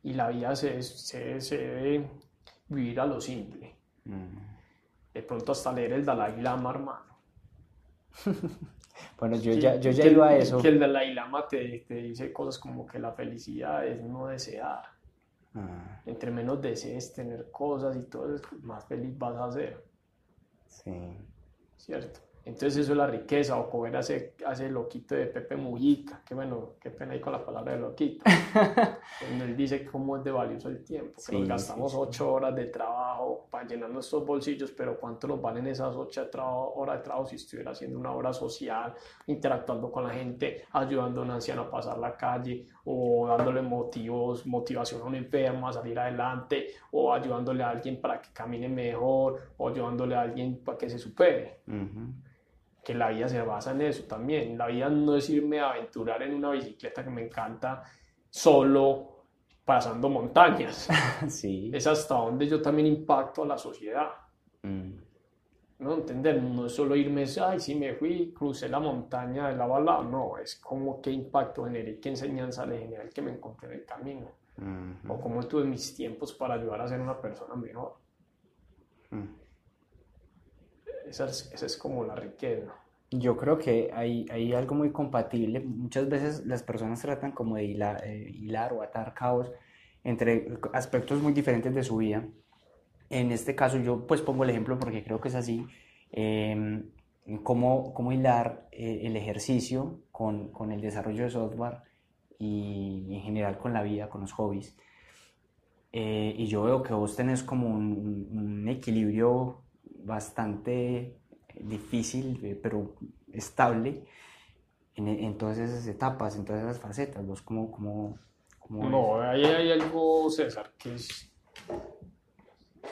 [SPEAKER 4] Y la vida se, se, se debe vivir a lo simple.
[SPEAKER 3] Mm.
[SPEAKER 4] De pronto hasta leer el Dalai Lama, hermano. <laughs>
[SPEAKER 3] Bueno, yo ya, yo ya
[SPEAKER 4] que-
[SPEAKER 3] iba a eso.
[SPEAKER 4] Que el Dalai Lama te, te dice cosas como que la felicidad es no desear.
[SPEAKER 3] Ah,
[SPEAKER 4] Entre menos desees tener cosas y todo más feliz vas a ser,
[SPEAKER 3] sí.
[SPEAKER 4] ¿cierto? Entonces eso es la riqueza, o ese, a ese loquito de Pepe Mujica, que bueno, qué pena ahí con la palabra de loquito. <laughs> Él dice cómo es de valioso el tiempo, que
[SPEAKER 3] Sí,
[SPEAKER 4] nos gastamos
[SPEAKER 3] sí, sí.
[SPEAKER 4] ocho horas de trabajo para llenar nuestros bolsillos, pero ¿cuánto nos valen esas ocho horas de trabajo si estuviera haciendo una obra social, interactuando con la gente, ayudando a un anciano a pasar la calle, o dándole motivos, motivación a un enfermo a salir adelante, o ayudándole a alguien para que camine mejor, o ayudándole a alguien para que se supere?
[SPEAKER 3] Ujú.
[SPEAKER 4] Que la vida se basa en eso también. La vida no es irme a aventurar en una bicicleta que me encanta solo pasando montañas. <laughs>
[SPEAKER 3] Sí.
[SPEAKER 4] Es hasta donde yo también impacto a la sociedad.
[SPEAKER 3] Mm.
[SPEAKER 4] ¿No? Entender, no es solo irme, ay, sí me fui, crucé la montaña de la bala. No, es como qué impacto generé, qué enseñanza le generé el que me encontré en el camino. O cómo tuve mis tiempos para ayudar a ser una persona mejor.
[SPEAKER 3] Mm.
[SPEAKER 4] Esa es, esa es como la riqueza.
[SPEAKER 3] Yo creo que hay, hay algo muy compatible. Muchas veces las personas tratan como de hilar, eh, hilar o atar cabos entre aspectos muy diferentes de su vida. En este caso yo pues pongo el ejemplo porque creo que es así. eh, cómo, cómo hilar eh, el ejercicio con, con el desarrollo de software y en general con la vida, con los hobbies. Eh, y yo veo que vos tenés como un, un equilibrio bastante difícil, eh, pero estable en, en todas esas etapas, en todas esas facetas. ¿Vos cómo, cómo, cómo
[SPEAKER 4] No, ahí hay algo, César, que es...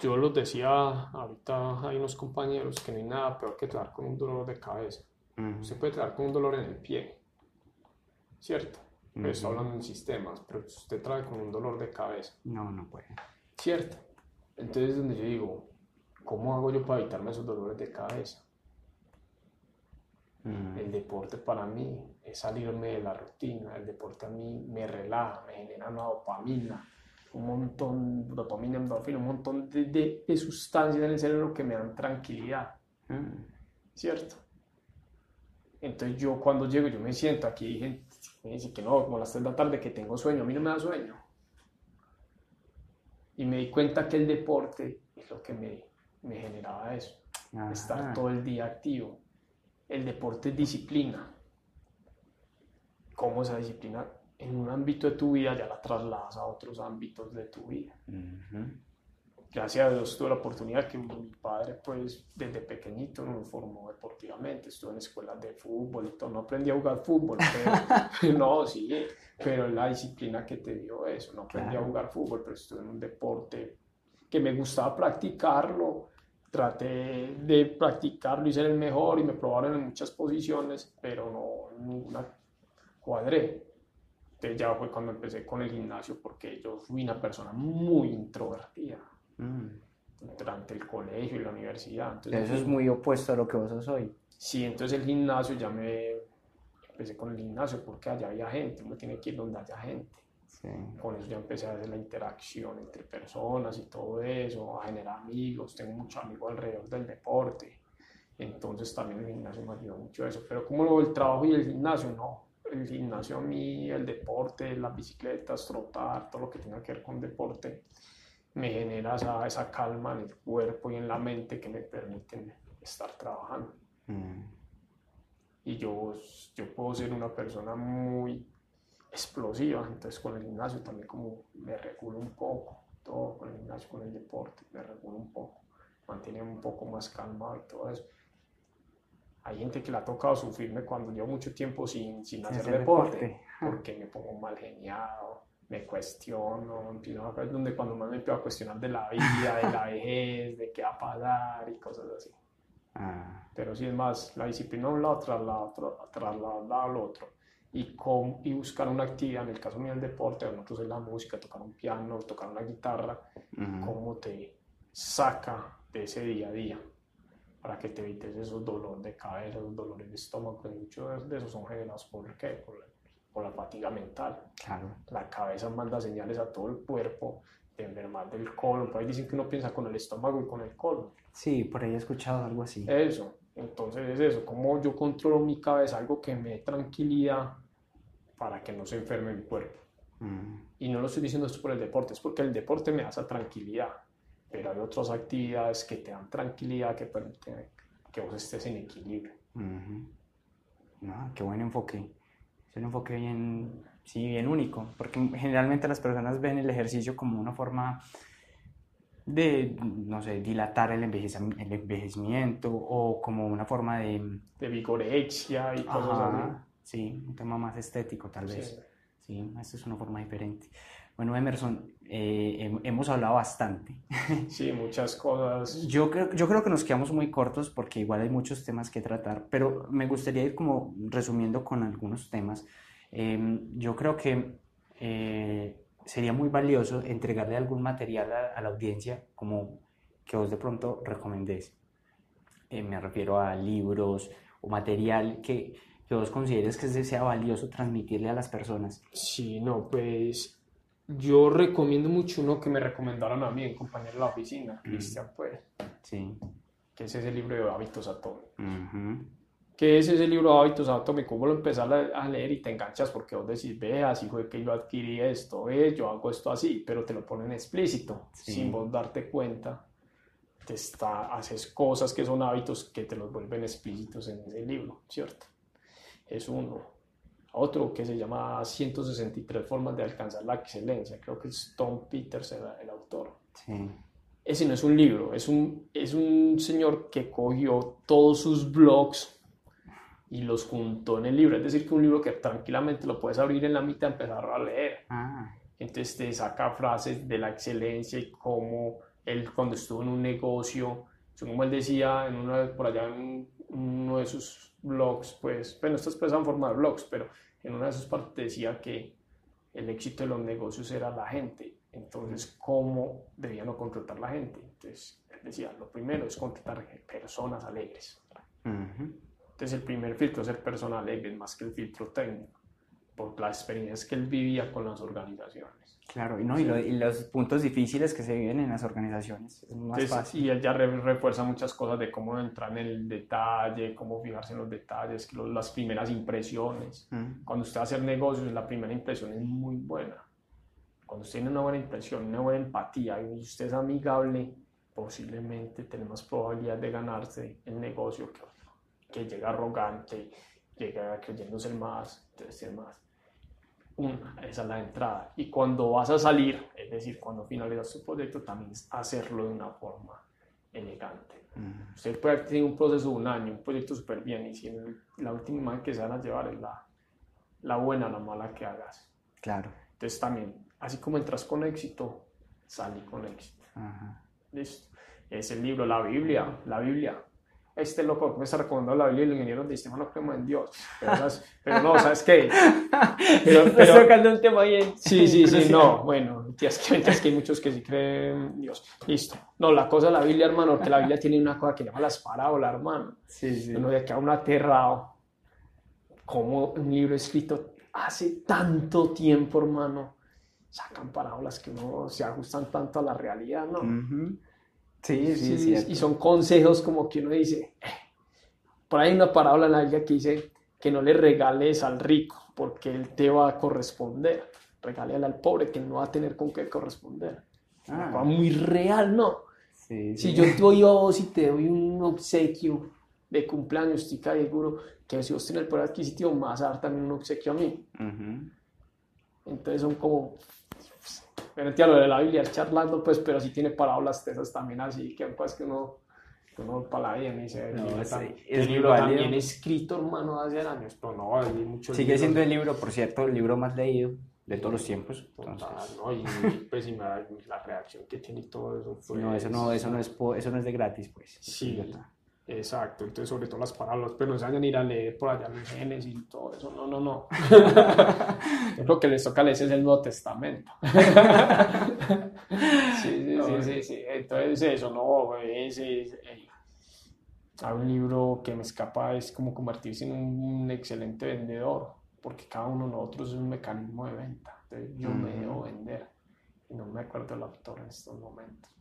[SPEAKER 4] Yo los decía, ahorita hay unos compañeros que no hay nada peor que trabajar con un dolor de cabeza.
[SPEAKER 3] ves? Ujú,
[SPEAKER 4] Usted puede trabajar con un dolor en el pie, ¿cierto? Pero estoy
[SPEAKER 3] Ujú.
[SPEAKER 4] hablando en sistemas, pero usted trae con un dolor de cabeza,
[SPEAKER 3] No, no puede.
[SPEAKER 4] ¿cierto? Entonces es donde yo digo, ¿cómo hago yo para evitarme esos dolores de cabeza?
[SPEAKER 3] Mm,
[SPEAKER 4] El deporte para mí es salirme de la rutina, el deporte a mí me relaja, me genera una dopamina, un montón, dopamina, endorfina, un montón de, de- de sustancias en el cerebro que me dan tranquilidad,
[SPEAKER 3] mm,
[SPEAKER 4] ¿cierto? Entonces yo cuando llego, yo me siento aquí, y gente me dice que no, como a las 3 de la tarde que tengo sueño, a mí no me da sueño. Y me di cuenta que el deporte es lo que me, me generaba eso estar
[SPEAKER 3] ajá.
[SPEAKER 4] todo el día activo. El deporte es disciplina. ¿Cómo esa disciplina en un ámbito de tu vida ya la trasladas a otros ámbitos de tu vida? Gracias a Dios tuve la oportunidad que mi padre, pues, desde pequeñito me formó deportivamente. Estuve en escuelas de fútbol y todo. No aprendí a jugar fútbol, pero, <laughs> <laughs> no, sí, pero la disciplina que te dio eso. No aprendí
[SPEAKER 3] Claro.
[SPEAKER 4] a jugar fútbol, pero estuve en un deporte que me gustaba practicarlo traté de practicarlo y ser el mejor y me probaron en muchas posiciones, pero no ninguna cuadré. Entonces ya fue cuando empecé con el gimnasio porque yo fui una persona muy introvertida
[SPEAKER 3] Mm.
[SPEAKER 4] durante el colegio y la universidad.
[SPEAKER 3] Eso
[SPEAKER 4] Entonces,
[SPEAKER 3] es muy opuesto a lo que vos sos hoy.
[SPEAKER 4] Sí, entonces el gimnasio ya me empecé con el gimnasio porque allá había gente, uno tiene que ir donde haya gente.
[SPEAKER 3] Sí.
[SPEAKER 4] Con eso ya empecé a hacer la interacción entre personas y todo eso, a generar amigos, tengo muchos amigos alrededor del deporte. Entonces también el gimnasio me ayudó mucho eso. Pero como lo el trabajo y el gimnasio, no. El gimnasio a mí, el deporte, las bicicletas, trotar, todo lo que tenga que ver con deporte, me genera esa, esa calma en el cuerpo y en la mente que me permiten estar trabajando.
[SPEAKER 3] Mm.
[SPEAKER 4] Y yo, yo puedo ser una persona muy explosiva, entonces con el gimnasio también como me regulo un poco, todo con el gimnasio, con el deporte, me regulo un poco, mantiene un poco más calmado y todo eso. Hay gente que le ha tocado sufrirme cuando llevo mucho tiempo sin, sin hacer, deporte,
[SPEAKER 3] deporte.
[SPEAKER 4] porque me pongo mal geniado, me cuestiono, empiezo a, es donde cuando más me empiezo a cuestionar de la vida, de la vejez, de qué va a pasar y cosas así.
[SPEAKER 3] Ah,
[SPEAKER 4] Pero sí es más, la disciplina un lado traslada, traslada al otro. Y, con, y buscar una actividad, en el caso mío el deporte, en otros es la música, tocar un piano, tocar una guitarra,
[SPEAKER 3] ujú.
[SPEAKER 4] cómo te saca de ese día a día para que te evites esos dolores de cabeza, esos dolores de estómago, que muchos de esos son generados por, ¿qué? por, la, por la fatiga mental.
[SPEAKER 3] Claro.
[SPEAKER 4] La cabeza manda señales a todo el cuerpo de enfermar del colon, por ahí dicen que uno piensa con el estómago y con el colon.
[SPEAKER 3] Sí, por ahí he escuchado algo así.
[SPEAKER 4] Eso, entonces es eso, como yo controlo mi cabeza, algo que me dé tranquilidad para que no se enferme mi cuerpo.
[SPEAKER 3] Mm.
[SPEAKER 4] Y no lo estoy diciendo esto por el deporte, es porque el deporte me da esa tranquilidad, pero hay otras actividades que te dan tranquilidad que permiten que vos estés en equilibrio.
[SPEAKER 3] Ujú. No, qué buen enfoque. Es un enfoque bien, sí, bien único, porque generalmente las personas ven el ejercicio como una forma de, no sé, dilatar el, el envejecimiento o como una forma de...
[SPEAKER 4] De vigorexia y cosas
[SPEAKER 3] Ajá, sí, un tema más estético tal
[SPEAKER 4] así.
[SPEAKER 3] vez.
[SPEAKER 4] Sí.
[SPEAKER 3] Sí, esta es una forma diferente. Bueno, Emerson, eh, hem- hemos hablado bastante. <laughs>
[SPEAKER 4] Sí, muchas cosas.
[SPEAKER 3] Yo creo, yo creo que nos quedamos muy cortos porque igual hay muchos temas que tratar, pero me gustaría ir como resumiendo con algunos temas. Em, yo creo que eh, sería muy valioso entregarle algún material a, a la audiencia como que vos de pronto recomendés. Eh, me refiero a libros o material que, que vos consideres que sea valioso transmitirle a las personas.
[SPEAKER 4] Sí, no, pues yo recomiendo mucho uno que me recomendaron a mí, un compañero de la oficina, Cristian, pues,
[SPEAKER 3] Sí.
[SPEAKER 4] que es ese libro de hábitos atómicos.
[SPEAKER 3] Ujú.
[SPEAKER 4] ¿Qué es ese libro de hábitos atómicos? ¿Cómo lo empezás a a leer y te enganchas? Porque vos decís, ve, así fue que yo adquirí esto, ve, yo hago esto así, pero te lo ponen explícito,
[SPEAKER 3] Sí.
[SPEAKER 4] sin vos darte cuenta. Te está, haces cosas que son hábitos que te los vuelven explícitos en ese libro, ¿cierto? Es uno. Otro que se llama 163 formas de alcanzar la excelencia, creo que es Tom Peters el, el autor.
[SPEAKER 3] Sí.
[SPEAKER 4] Ese no es un libro, es un, es un señor que cogió todos sus blogs y los juntó en el libro. Es decir, que un libro que tranquilamente lo puedes abrir en la mitad y empezar a leer.
[SPEAKER 3] Ah,
[SPEAKER 4] Entonces te saca frases de la excelencia y cómo él cuando estuvo en un negocio, como él decía en una, por allá en uno de sus blogs, pues, bueno, estas pues en forma de blogs, pero en una de sus partes decía que el éxito de los negocios era la gente. Entonces, ¿cómo debían no contratar la gente? Entonces, él decía, lo primero es contratar personas alegres.
[SPEAKER 3] ujú.
[SPEAKER 4] Entonces, el primer filtro es ser persona alegre, más que el filtro técnico, por las experiencias que él vivía con las organizaciones.
[SPEAKER 3] Claro, y, no, y, lo- y los puntos difíciles que se viven en las organizaciones. Es más
[SPEAKER 4] Entonces,
[SPEAKER 3] fácil.
[SPEAKER 4] y él ya re- refuerza muchas cosas de cómo entrar en el detalle, cómo fijarse en los detalles, las primeras impresiones.
[SPEAKER 3] Mm,
[SPEAKER 4] Cuando usted hacer negocios, la primera impresión es muy buena. Cuando usted tiene una buena impresión, una buena empatía y usted es amigable, posiblemente tiene más probabilidad de ganarse el negocio que, que llega arrogante, llega creyéndose el más, entonces el más. Una, esa es la entrada. Y cuando vas a salir, es decir, cuando finalizas tu proyecto, también es hacerlo de una forma elegante.
[SPEAKER 3] mm.
[SPEAKER 4] Usted puede tener un proceso de un año, un proyecto súper bien, y si la última imagen que se van a llevar es la, la buena, la mala que hagas.
[SPEAKER 3] Claro.
[SPEAKER 4] Entonces también, así como entras con éxito, salí con éxito.
[SPEAKER 3] Ajá.
[SPEAKER 4] Listo. es el libro, la Biblia, la Biblia. Este loco me está recomendando la Biblia y los ingenieros de sistema no creemos en Dios. Pero, <laughs> pero no, ¿sabes qué?
[SPEAKER 3] Pero, pero, tocando un tema bien.
[SPEAKER 4] Sí, sí, sí, <laughs> no, bueno, es que, es que hay muchos que sí creen en Dios. Listo. No, la cosa de la Biblia, hermano, que la Biblia tiene una cosa que llama las parábolas, hermano.
[SPEAKER 3] Sí, sí.
[SPEAKER 4] Uno de que a un aterrado. Como un libro escrito hace tanto tiempo, hermano, sacan parábolas que no se ajustan tanto a la realidad, ¿no?
[SPEAKER 3] Sí, sí, sí.
[SPEAKER 4] Y son consejos como que uno dice, eh". por ahí hay una parábola en la Biblia que dice que no le regales al rico porque él te va a corresponder. Regálale al pobre que no va a tener con qué corresponder. Ah. muy real, ¿no?
[SPEAKER 3] Sí,
[SPEAKER 4] Si yo te doy a vos y te doy un obsequio de cumpleaños, estoy casi seguro que si vos tienes el poder adquisitivo, me vas a dar también un obsequio a mí. Entonces son como pero lo de la Biblia es charlando, pues, pero sí tiene parábolas esas también así, que pues que uno, que uno para la vida me dice, no, libro, el libro también escrito, hermano, hace años, pero no, hay mucho
[SPEAKER 3] Sigue siendo el libro, por cierto, el libro más leído de todos los tiempos.
[SPEAKER 4] Total, ¿no? Y pues y la reacción que tiene y todo eso.
[SPEAKER 3] Pues, <laughs> no, eso no, eso no es, eso no es de gratis, pues.
[SPEAKER 4] Sí, Exacto, entonces sobre todo las parábolas, pero no se vayan a ir a leer por allá los genes y todo eso, no, no, no. <laughs> Yo creo que les toca leer es el Nuevo Testamento. <laughs> sí, sí, sí, sí, sí, entonces eso, no, ese, es, hay un libro que me escapa, es como convertirse en un excelente vendedor, porque cada uno de nosotros es un mecanismo de venta, entonces yo me debo vender, y no me acuerdo el autor en estos momentos.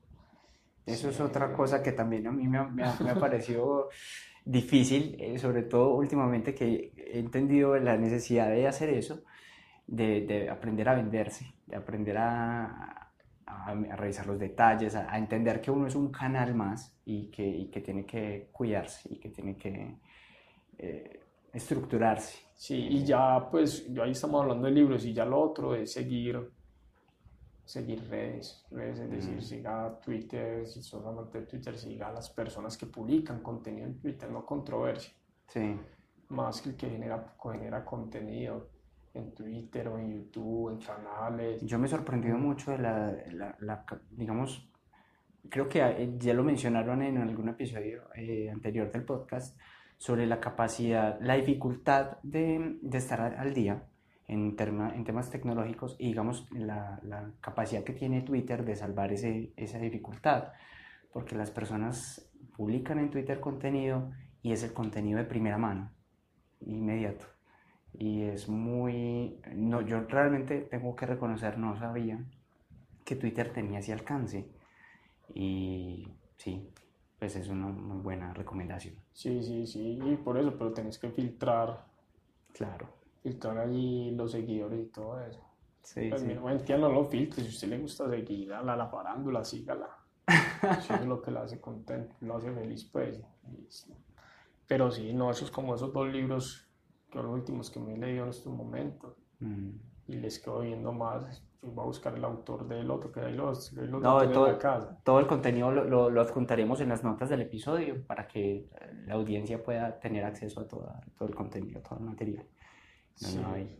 [SPEAKER 3] Eso es otra cosa que también a mí me ha, me ha, parecido <laughs> difícil, eh, sobre todo últimamente que he entendido la necesidad de hacer eso, de, de aprender a venderse, de aprender a, a, revisar los detalles, a, entender que uno es un canal más y que, y que tiene que cuidarse y que tiene que eh, estructurarse.
[SPEAKER 4] Sí, y ya pues, ahí estamos hablando de libros y ya lo otro es seguir seguir redes, redes es decir, siga Twitter, si sos amante de Twitter, siga a las personas que publican contenido en Twitter, no controversia.
[SPEAKER 3] Sí.
[SPEAKER 4] Más que el que genera, genera contenido en Twitter o en YouTube, en canales.
[SPEAKER 3] Yo me he sorprendido mucho de la, la, digamos, creo que eh, ya lo mencionaron en algún episodio eh, anterior del podcast, sobre la capacidad, la dificultad de, de estar al día en, en temas tecnológicos y digamos la, la, capacidad que tiene Twitter de salvar ese, esa dificultad, porque las personas publican en Twitter contenido y es el contenido de primera mano, inmediato. Y es muy... No, yo realmente tengo que reconocer, no sabía que Twitter tenía ese alcance. Y sí, pues es una muy buena recomendación.
[SPEAKER 4] Sí, sí, sí, y por eso, pero tenés que filtrar.
[SPEAKER 3] Claro
[SPEAKER 4] filtrar allí los seguidores y todo eso.
[SPEAKER 3] Sí,
[SPEAKER 4] pues
[SPEAKER 3] sí.
[SPEAKER 4] no lo filtre, si a usted le gusta seguir a la, la parándula, sígala. Eso es lo que le hace contento, lo hace feliz, pues. Pero sí, no, eso es como esos dos libros que son los últimos que me he leído en estos momentos. Mm. Y les quedo viendo más. Yo voy a buscar el autor del otro, que ahí los, los
[SPEAKER 3] no, todo, casa. todo el contenido lo, lo, lo, adjuntaremos en las notas del episodio para que la audiencia pueda tener acceso a toda, todo el contenido, todo el material.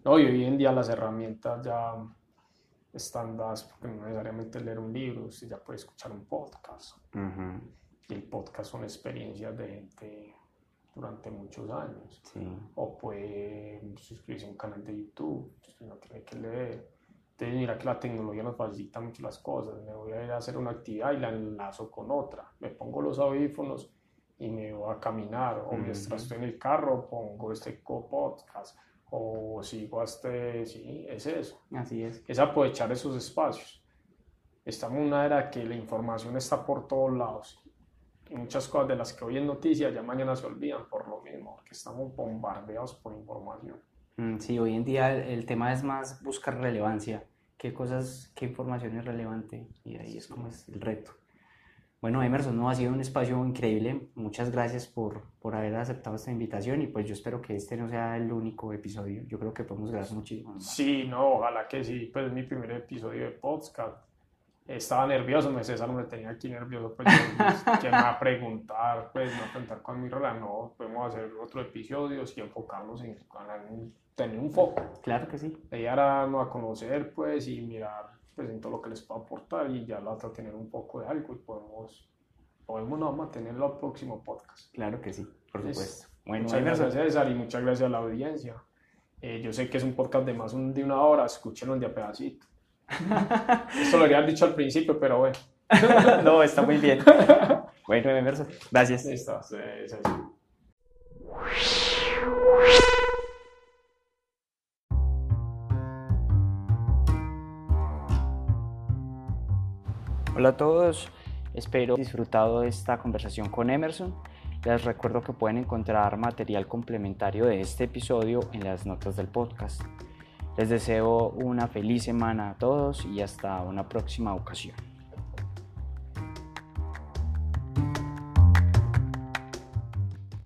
[SPEAKER 4] No, y hoy en día las herramientas ya están dadas porque no necesariamente leer un libro, usted ya puede escuchar un podcast. Y el podcast son experiencias de gente durante muchos años. O puede suscribirse a un canal de YouTube, no tiene que leer. Entonces mira que la tecnología nos facilita mucho las cosas. Me voy a ir a hacer una actividad y la enlazo con otra. Me pongo los audífonos y me voy a caminar. O mientras estoy en el carro pongo este podcast o sigo hasta, sí, es eso.
[SPEAKER 3] Así es.
[SPEAKER 4] Es aprovechar esos espacios. Estamos en una era que la información está por todos lados. Y muchas cosas de las que hoy en noticias ya mañana se olvidan por lo mismo, porque estamos bombardeados por información.
[SPEAKER 3] Mm, sí, hoy en día el, tema es más buscar relevancia. ¿Qué cosas, qué información es relevante? Y ahí es como es el reto. Bueno, Emerson, no, ha sido un espacio increíble. Muchas gracias por, por haber aceptado esta invitación y pues yo espero que este no sea el único episodio. Yo creo que podemos grabar muchísimo.
[SPEAKER 4] Sí, no, ojalá que sí. Pues es mi primer episodio de podcast. Estaba nervioso, me César me tenía aquí nervioso, pues, <laughs> ¿quién me va a preguntar? Pues no preguntar con mi rola, no, podemos hacer otro episodio y enfocarnos en, en tener un foco.
[SPEAKER 3] Claro que sí.
[SPEAKER 4] Y ahora no a conocer, pues, y mirar presento lo que les puedo aportar y ya la otra tener un poco de algo y podemos podemos no mantenerlo al próximo podcast.
[SPEAKER 3] Claro que sí, por
[SPEAKER 4] Listo.
[SPEAKER 3] supuesto. Bueno,
[SPEAKER 4] muchas gracias César y muchas gracias a la audiencia. Eh, yo sé que es un podcast de más un- de una hora, escúchenlo de a pedacito. <laughs> Esto lo habría dicho al principio, pero bueno. <laughs>
[SPEAKER 3] no, está muy bien. <laughs> Bueno, Emerson, gracias.
[SPEAKER 4] Listo, eh, César.
[SPEAKER 3] Hola a todos, espero disfrutado de esta conversación con Emerson. Les recuerdo que pueden encontrar material complementario de este episodio en las notas del podcast. Les deseo una feliz semana a todos y hasta una próxima ocasión.